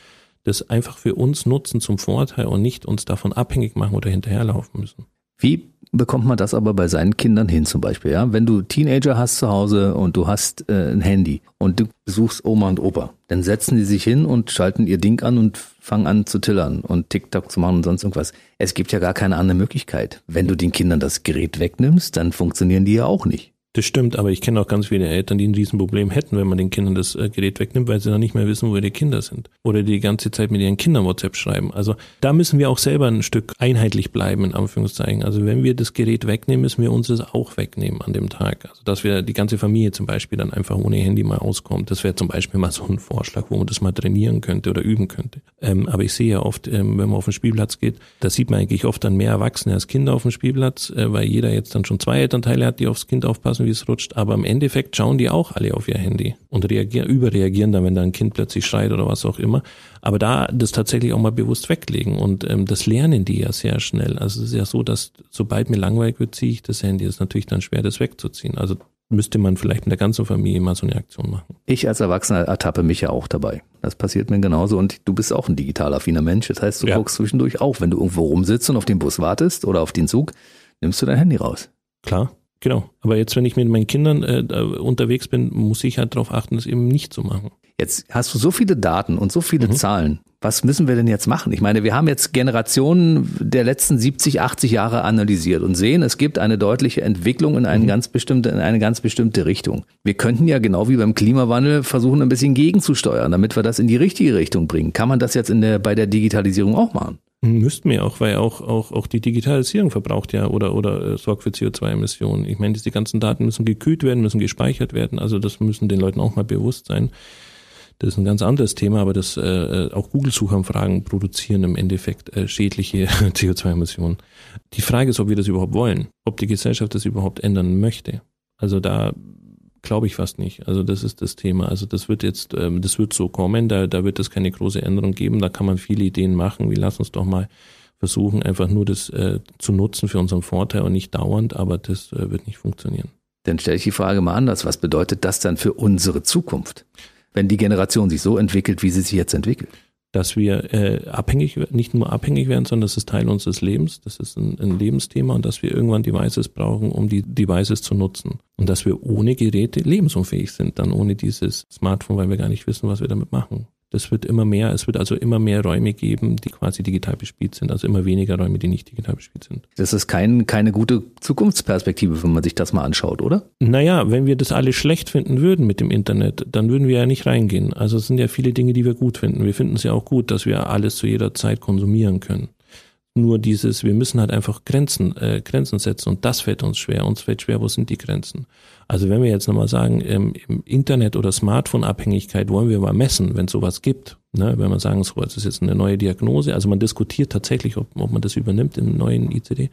das einfach für uns nutzen zum Vorteil und nicht uns davon abhängig machen oder hinterherlaufen müssen. Wie bekommt man das aber bei seinen Kindern hin zum Beispiel? Ja? Wenn du Teenager hast zu Hause und du hast äh, ein Handy und du besuchst Oma und Opa, dann setzen die sich hin und schalten ihr Ding an und fangen an zu tillern und TikTok zu machen und sonst irgendwas. Es gibt ja gar keine andere Möglichkeit. Wenn du den Kindern das Gerät wegnimmst, dann funktionieren die ja auch nicht. Das stimmt, aber ich kenne auch ganz viele Eltern, die ein Riesenproblem hätten, wenn man den Kindern das äh, Gerät wegnimmt, weil sie dann nicht mehr wissen, wo ihre Kinder sind. Oder die ganze Zeit mit ihren Kindern WhatsApp schreiben. Also da müssen wir auch selber ein Stück einheitlich bleiben, in Anführungszeichen. Also wenn wir das Gerät wegnehmen, müssen wir uns das auch wegnehmen an dem Tag. Also dass wir die ganze Familie zum Beispiel dann einfach ohne Handy mal auskommt. Das wäre zum Beispiel mal so ein Vorschlag, wo man das mal trainieren könnte oder üben könnte. Ähm, aber ich sehe ja oft, ähm, wenn man auf den Spielplatz geht, da sieht man eigentlich oft dann mehr Erwachsene als Kinder auf dem Spielplatz, äh, weil jeder jetzt dann schon zwei Elternteile hat, die aufs Kind aufpassen, wie es rutscht. Aber im Endeffekt schauen die auch alle auf ihr Handy und reagieren, überreagieren dann, wenn da ein Kind plötzlich schreit oder was auch immer. Aber da das tatsächlich auch mal bewusst weglegen und ähm, das lernen die ja sehr schnell. Also es ist ja so, dass sobald mir langweilig wird, ziehe ich das Handy. Das ist natürlich dann schwer, das wegzuziehen. Also müsste man vielleicht in der ganzen Familie mal so eine Aktion machen. Ich als Erwachsener ertappe mich ja auch dabei. Das passiert mir genauso und du bist auch ein digital affiner Mensch. Das heißt, du ja. guckst zwischendurch auch, wenn du irgendwo rumsitzt und auf den Bus wartest oder auf den Zug, nimmst du dein Handy raus. Klar. Genau. Aber jetzt, wenn ich mit meinen Kindern äh, unterwegs bin, muss ich halt darauf achten, das eben nicht zu machen. Jetzt hast du so viele Daten und so viele mhm. Zahlen. Was müssen wir denn jetzt machen? Ich meine, wir haben jetzt Generationen der letzten 70, 80 Jahre analysiert und sehen, es gibt eine deutliche Entwicklung in eine mhm. ganz bestimmte, in eine ganz bestimmte Richtung. Wir könnten ja genau wie beim Klimawandel versuchen, ein bisschen gegenzusteuern, damit wir das in die richtige Richtung bringen. Kann man das jetzt in der, bei der Digitalisierung auch machen? Müssten wir auch, weil auch, auch, auch die Digitalisierung verbraucht ja oder, oder äh, sorgt für CO2-Emissionen. Ich meine, die ganzen Daten müssen gekühlt werden, müssen gespeichert werden. Also das müssen den Leuten auch mal bewusst sein. Das ist ein ganz anderes Thema, aber das äh, äh auch Google-Suchanfragen produzieren im Endeffekt äh, schädliche CO2-Emissionen. Die Frage ist, ob wir das überhaupt wollen, ob die Gesellschaft das überhaupt ändern möchte. Also da Glaube ich fast nicht. Also das ist das Thema. Also das wird jetzt, ähm, das wird so kommen, da, da wird es keine große Änderung geben. Da kann man viele Ideen machen. Wir lassen uns doch mal versuchen, einfach nur das äh, zu nutzen für unseren Vorteil und nicht dauernd, aber das äh, wird nicht funktionieren. Dann stelle ich die Frage mal anders. Was bedeutet das dann für unsere Zukunft, wenn die Generation sich so entwickelt, wie sie sich jetzt entwickelt? dass wir äh, abhängig, nicht nur abhängig werden, sondern das ist Teil unseres Lebens, das ist ein, ein Lebensthema und dass wir irgendwann Devices brauchen, um die Devices zu nutzen. Und dass wir ohne Geräte lebensunfähig sind, dann ohne dieses Smartphone, weil wir gar nicht wissen, was wir damit machen. Das wird immer mehr, es wird also immer mehr Räume geben, die quasi digital bespielt sind, also immer weniger Räume, die nicht digital bespielt sind. Das ist kein, keine gute Zukunftsperspektive, wenn man sich das mal anschaut, oder? Naja, wenn wir das alle schlecht finden würden mit dem Internet, dann würden wir ja nicht reingehen. Also es sind ja viele Dinge, die wir gut finden. Wir finden es ja auch gut, dass wir alles zu jeder Zeit konsumieren können. Nur dieses, wir müssen halt einfach Grenzen, äh, Grenzen setzen und das fällt uns schwer. Uns fällt schwer, wo sind die Grenzen? Also wenn wir jetzt nochmal sagen, ähm, im Internet- oder Smartphone-Abhängigkeit wollen wir mal messen, wenn es sowas gibt. Ne? Wenn man sagen, so, das ist jetzt eine neue Diagnose. Also man diskutiert tatsächlich, ob, ob man das übernimmt im neuen ICD.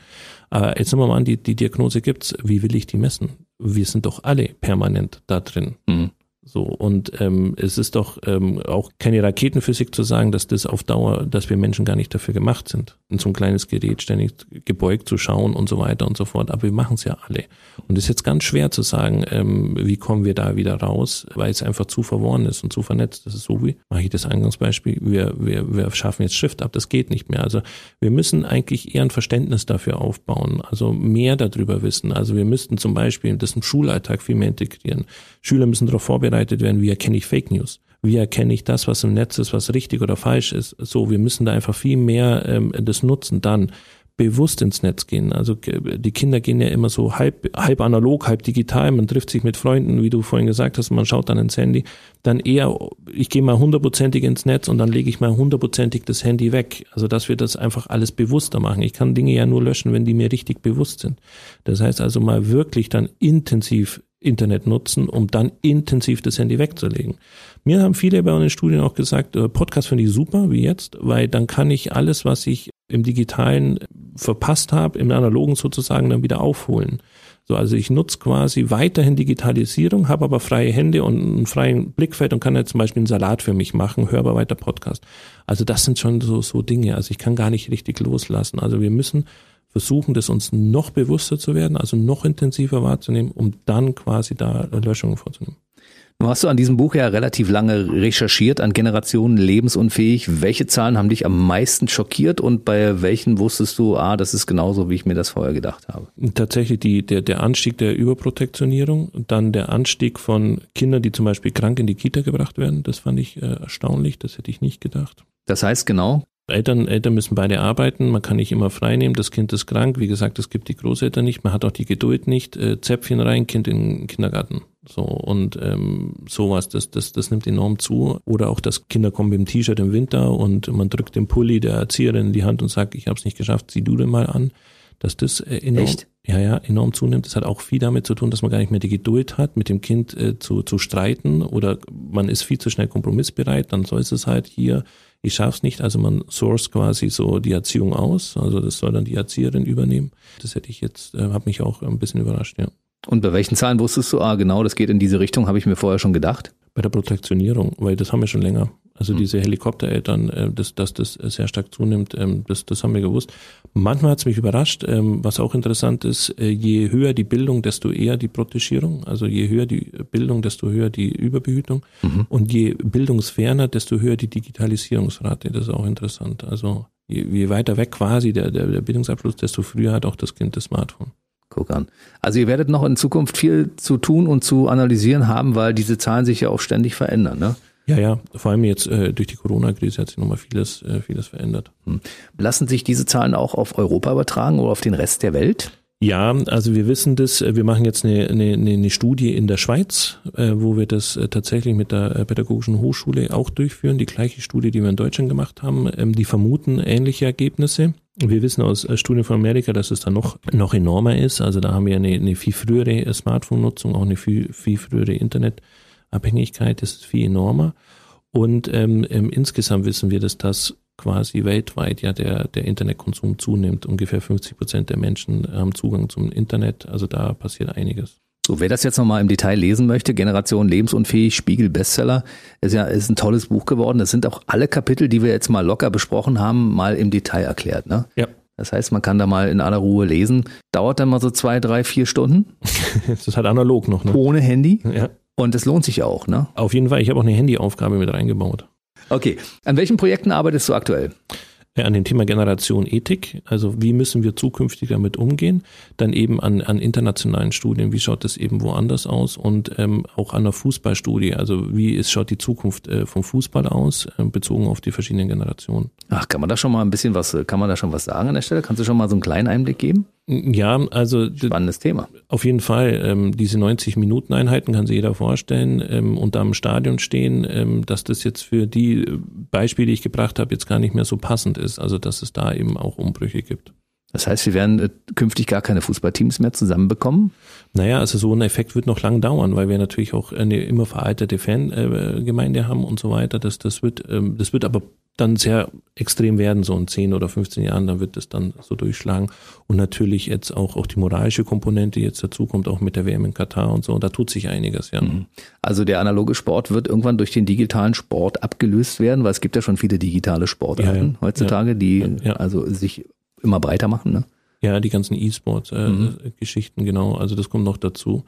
Aber jetzt nehmen wir mal an, die, die Diagnose gibt's. Wie will ich die messen? Wir sind doch alle permanent da drin. Mhm. So, und ähm, es ist doch ähm, auch keine Raketenphysik zu sagen, dass das auf Dauer, dass wir Menschen gar nicht dafür gemacht sind, in so ein kleines Gerät ständig gebeugt zu schauen und so weiter und so fort. Aber wir machen es ja alle. Und es ist jetzt ganz schwer zu sagen, ähm, wie kommen wir da wieder raus, weil es einfach zu verworren ist und zu vernetzt. Das ist so wie, mache ich das Eingangsbeispiel, wir, wir, wir schaffen jetzt Schrift ab, das geht nicht mehr. Also wir müssen eigentlich eher ein Verständnis dafür aufbauen, also mehr darüber wissen. Also wir müssten zum Beispiel das im Schulalltag viel mehr integrieren. Schüler müssen darauf vorbereitet werden, wie erkenne ich Fake News? Wie erkenne ich das, was im Netz ist, was richtig oder falsch ist? So, wir müssen da einfach viel mehr ähm, das nutzen. Dann bewusst ins Netz gehen. Also die Kinder gehen ja immer so halb, halb analog, halb digital. Man trifft sich mit Freunden, wie du vorhin gesagt hast, man schaut dann ins Handy. Dann eher, ich gehe mal hundertprozentig ins Netz und dann lege ich mal hundertprozentig das Handy weg. Also dass wir das einfach alles bewusster machen. Ich kann Dinge ja nur löschen, wenn die mir richtig bewusst sind. Das heißt also mal wirklich dann intensiv Internet nutzen, um dann intensiv das Handy wegzulegen. Mir haben viele bei unseren Studien auch gesagt, äh, Podcast finde ich super, wie jetzt, weil dann kann ich alles, was ich im digitalen verpasst habe, im analogen sozusagen dann wieder aufholen. So, also ich nutze quasi weiterhin Digitalisierung, habe aber freie Hände und einen freien Blickfeld und kann jetzt zum Beispiel einen Salat für mich machen, höre aber weiter Podcast. Also das sind schon so, so Dinge. Also ich kann gar nicht richtig loslassen. Also wir müssen versuchen, das uns noch bewusster zu werden, also noch intensiver wahrzunehmen, um dann quasi da Löschungen vorzunehmen. Du hast du an diesem Buch ja relativ lange recherchiert, an Generationen lebensunfähig. Welche Zahlen haben dich am meisten schockiert und bei welchen wusstest du, ah, das ist genauso, wie ich mir das vorher gedacht habe? Tatsächlich die, der, der Anstieg der Überprotektionierung, dann der Anstieg von Kindern, die zum Beispiel krank in die Kita gebracht werden. Das fand ich äh, erstaunlich, das hätte ich nicht gedacht. Das heißt genau? Eltern, Eltern müssen beide arbeiten, man kann nicht immer frei nehmen, das Kind ist krank, wie gesagt, es gibt die Großeltern nicht, man hat auch die Geduld nicht, äh, Zäpfchen rein, Kind in den Kindergarten. So und ähm, sowas, das, das, das nimmt enorm zu. Oder auch, dass Kinder kommen mit dem T-Shirt im Winter und man drückt den Pulli der Erzieherin in die Hand und sagt, ich habe es nicht geschafft, zieh du den mal an. Dass das äh, enorm, Echt? ja, ja, enorm zunimmt. Das hat auch viel damit zu tun, dass man gar nicht mehr die Geduld hat, mit dem Kind äh, zu, zu streiten oder man ist viel zu schnell kompromissbereit, dann soll es halt hier ich schaff's nicht, also man source quasi so die Erziehung aus, also das soll dann die Erzieherin übernehmen. Das hätte ich jetzt, äh, habe mich auch ein bisschen überrascht, ja. Und bei welchen Zahlen wusstest du, ah genau, das geht in diese Richtung, habe ich mir vorher schon gedacht? Bei der Protektionierung, weil das haben wir schon länger. Also mhm. diese Helikoptereltern, äh, dass, dass das sehr stark zunimmt, ähm, das, das haben wir gewusst. Manchmal hat es mich überrascht, ähm, was auch interessant ist, äh, je höher die Bildung, desto eher die Protegierung. Also je höher die Bildung, desto höher die Überbehütung. Mhm. Und je bildungsferner, desto höher die Digitalisierungsrate. Das ist auch interessant. Also je, je weiter weg quasi der, der, der Bildungsabschluss, desto früher hat auch das Kind das Smartphone. Guck an. Also ihr werdet noch in Zukunft viel zu tun und zu analysieren haben, weil diese Zahlen sich ja auch ständig verändern, ne? Ja, ja, vor allem jetzt äh, durch die Corona-Krise hat sich nochmal vieles, äh, vieles verändert. Hm. Lassen sich diese Zahlen auch auf Europa übertragen oder auf den Rest der Welt? Ja, also wir wissen das, äh, wir machen jetzt eine, eine, eine Studie in der Schweiz, äh, wo wir das äh, tatsächlich mit der äh, Pädagogischen Hochschule auch durchführen, die gleiche Studie, die wir in Deutschland gemacht haben. Ähm, die vermuten ähnliche Ergebnisse. Wir wissen aus Studien von Amerika, dass es da noch, noch enormer ist. Also da haben wir eine, eine viel frühere Smartphone-Nutzung, auch eine viel, viel frühere Internet- Abhängigkeit ist viel enormer. Und ähm, ähm, insgesamt wissen wir, dass das quasi weltweit ja der, der Internetkonsum zunimmt. Ungefähr 50 Prozent der Menschen haben Zugang zum Internet. Also da passiert einiges. So, wer das jetzt nochmal im Detail lesen möchte, Generation lebensunfähig, Spiegel Bestseller, ist ja ist ein tolles Buch geworden. Das sind auch alle Kapitel, die wir jetzt mal locker besprochen haben, mal im Detail erklärt. Ne? Ja. Das heißt, man kann da mal in aller Ruhe lesen. Dauert dann mal so zwei, drei, vier Stunden. das ist halt analog noch, ne? Ohne Handy. Ja. Und es lohnt sich auch, ne? Auf jeden Fall. Ich habe auch eine Handyaufgabe mit reingebaut. Okay. An welchen Projekten arbeitest du aktuell? an dem Thema Generation Ethik, also wie müssen wir zukünftig damit umgehen, dann eben an, an internationalen Studien, wie schaut das eben woanders aus und ähm, auch an der Fußballstudie, also wie ist, schaut die Zukunft äh, vom Fußball aus, äh, bezogen auf die verschiedenen Generationen. Ach, kann man da schon mal ein bisschen was, kann man da schon was sagen an der Stelle? Kannst du schon mal so einen kleinen Einblick geben? Ja, also spannendes Thema. Auf jeden Fall. Ähm, diese 90 Minuten Einheiten kann sich jeder vorstellen ähm, und da im Stadion stehen, ähm, dass das jetzt für die Beispiele, die ich gebracht habe, jetzt gar nicht mehr so passend ist. Also dass es da eben auch Umbrüche gibt. Das heißt, wir werden äh, künftig gar keine Fußballteams mehr zusammenbekommen? Naja, also so ein Effekt wird noch lang dauern, weil wir natürlich auch eine immer veraltete Fangemeinde haben und so weiter. Das, das, wird, ähm, das wird aber dann sehr extrem werden, so in 10 oder 15 Jahren, dann wird es dann so durchschlagen. Und natürlich jetzt auch, auch die moralische Komponente jetzt dazu kommt, auch mit der WM in Katar und so. Und da tut sich einiges, ja. Mhm. Also der analoge Sport wird irgendwann durch den digitalen Sport abgelöst werden, weil es gibt ja schon viele digitale Sportarten ja, ja. heutzutage, die ja, also sich immer breiter machen, ne? Ja, die ganzen E-Sport-Geschichten, äh, mhm. genau. Also das kommt noch dazu.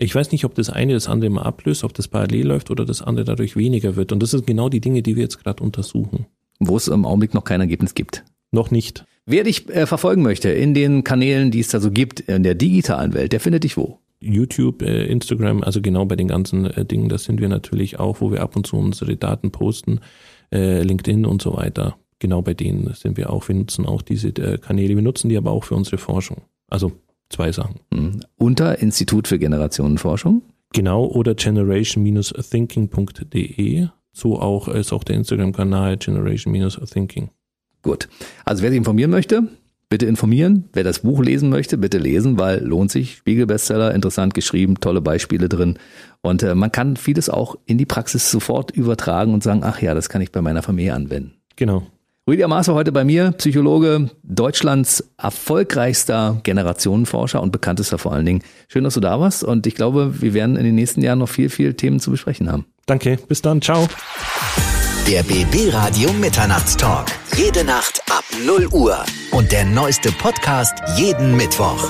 Ich weiß nicht, ob das eine das andere mal ablöst, ob das parallel läuft oder das andere dadurch weniger wird. Und das sind genau die Dinge, die wir jetzt gerade untersuchen. Wo es im Augenblick noch kein Ergebnis gibt. Noch nicht. Wer dich äh, verfolgen möchte in den Kanälen, die es da so gibt, in der digitalen Welt, der findet dich wo? YouTube, äh, Instagram, also genau bei den ganzen äh, Dingen, das sind wir natürlich auch, wo wir ab und zu unsere Daten posten, äh, LinkedIn und so weiter genau bei denen sind wir auch. Wir nutzen auch diese äh, Kanäle, wir nutzen die aber auch für unsere Forschung. Also zwei Sachen. Mhm. Unter Institut für Generationenforschung? Genau, oder generation-thinking.de. So auch ist auch der Instagram-Kanal Generation-Thinking. Gut. Also wer sich informieren möchte, bitte informieren. Wer das Buch lesen möchte, bitte lesen, weil lohnt sich. Spiegelbestseller, interessant geschrieben, tolle Beispiele drin. Und äh, man kann vieles auch in die Praxis sofort übertragen und sagen, ach ja, das kann ich bei meiner Familie anwenden. Genau. Rüdiger Maas heute bei mir, Psychologe, Deutschlands erfolgreichster Generationenforscher und bekanntester vor allen Dingen. Schön, dass du da warst und ich glaube, wir werden in den nächsten Jahren noch viel, viel Themen zu besprechen haben. Danke, bis dann, ciao. Der BB Radio Mitternachtstalk. Jede Nacht ab 0 Uhr und der neueste Podcast jeden Mittwoch.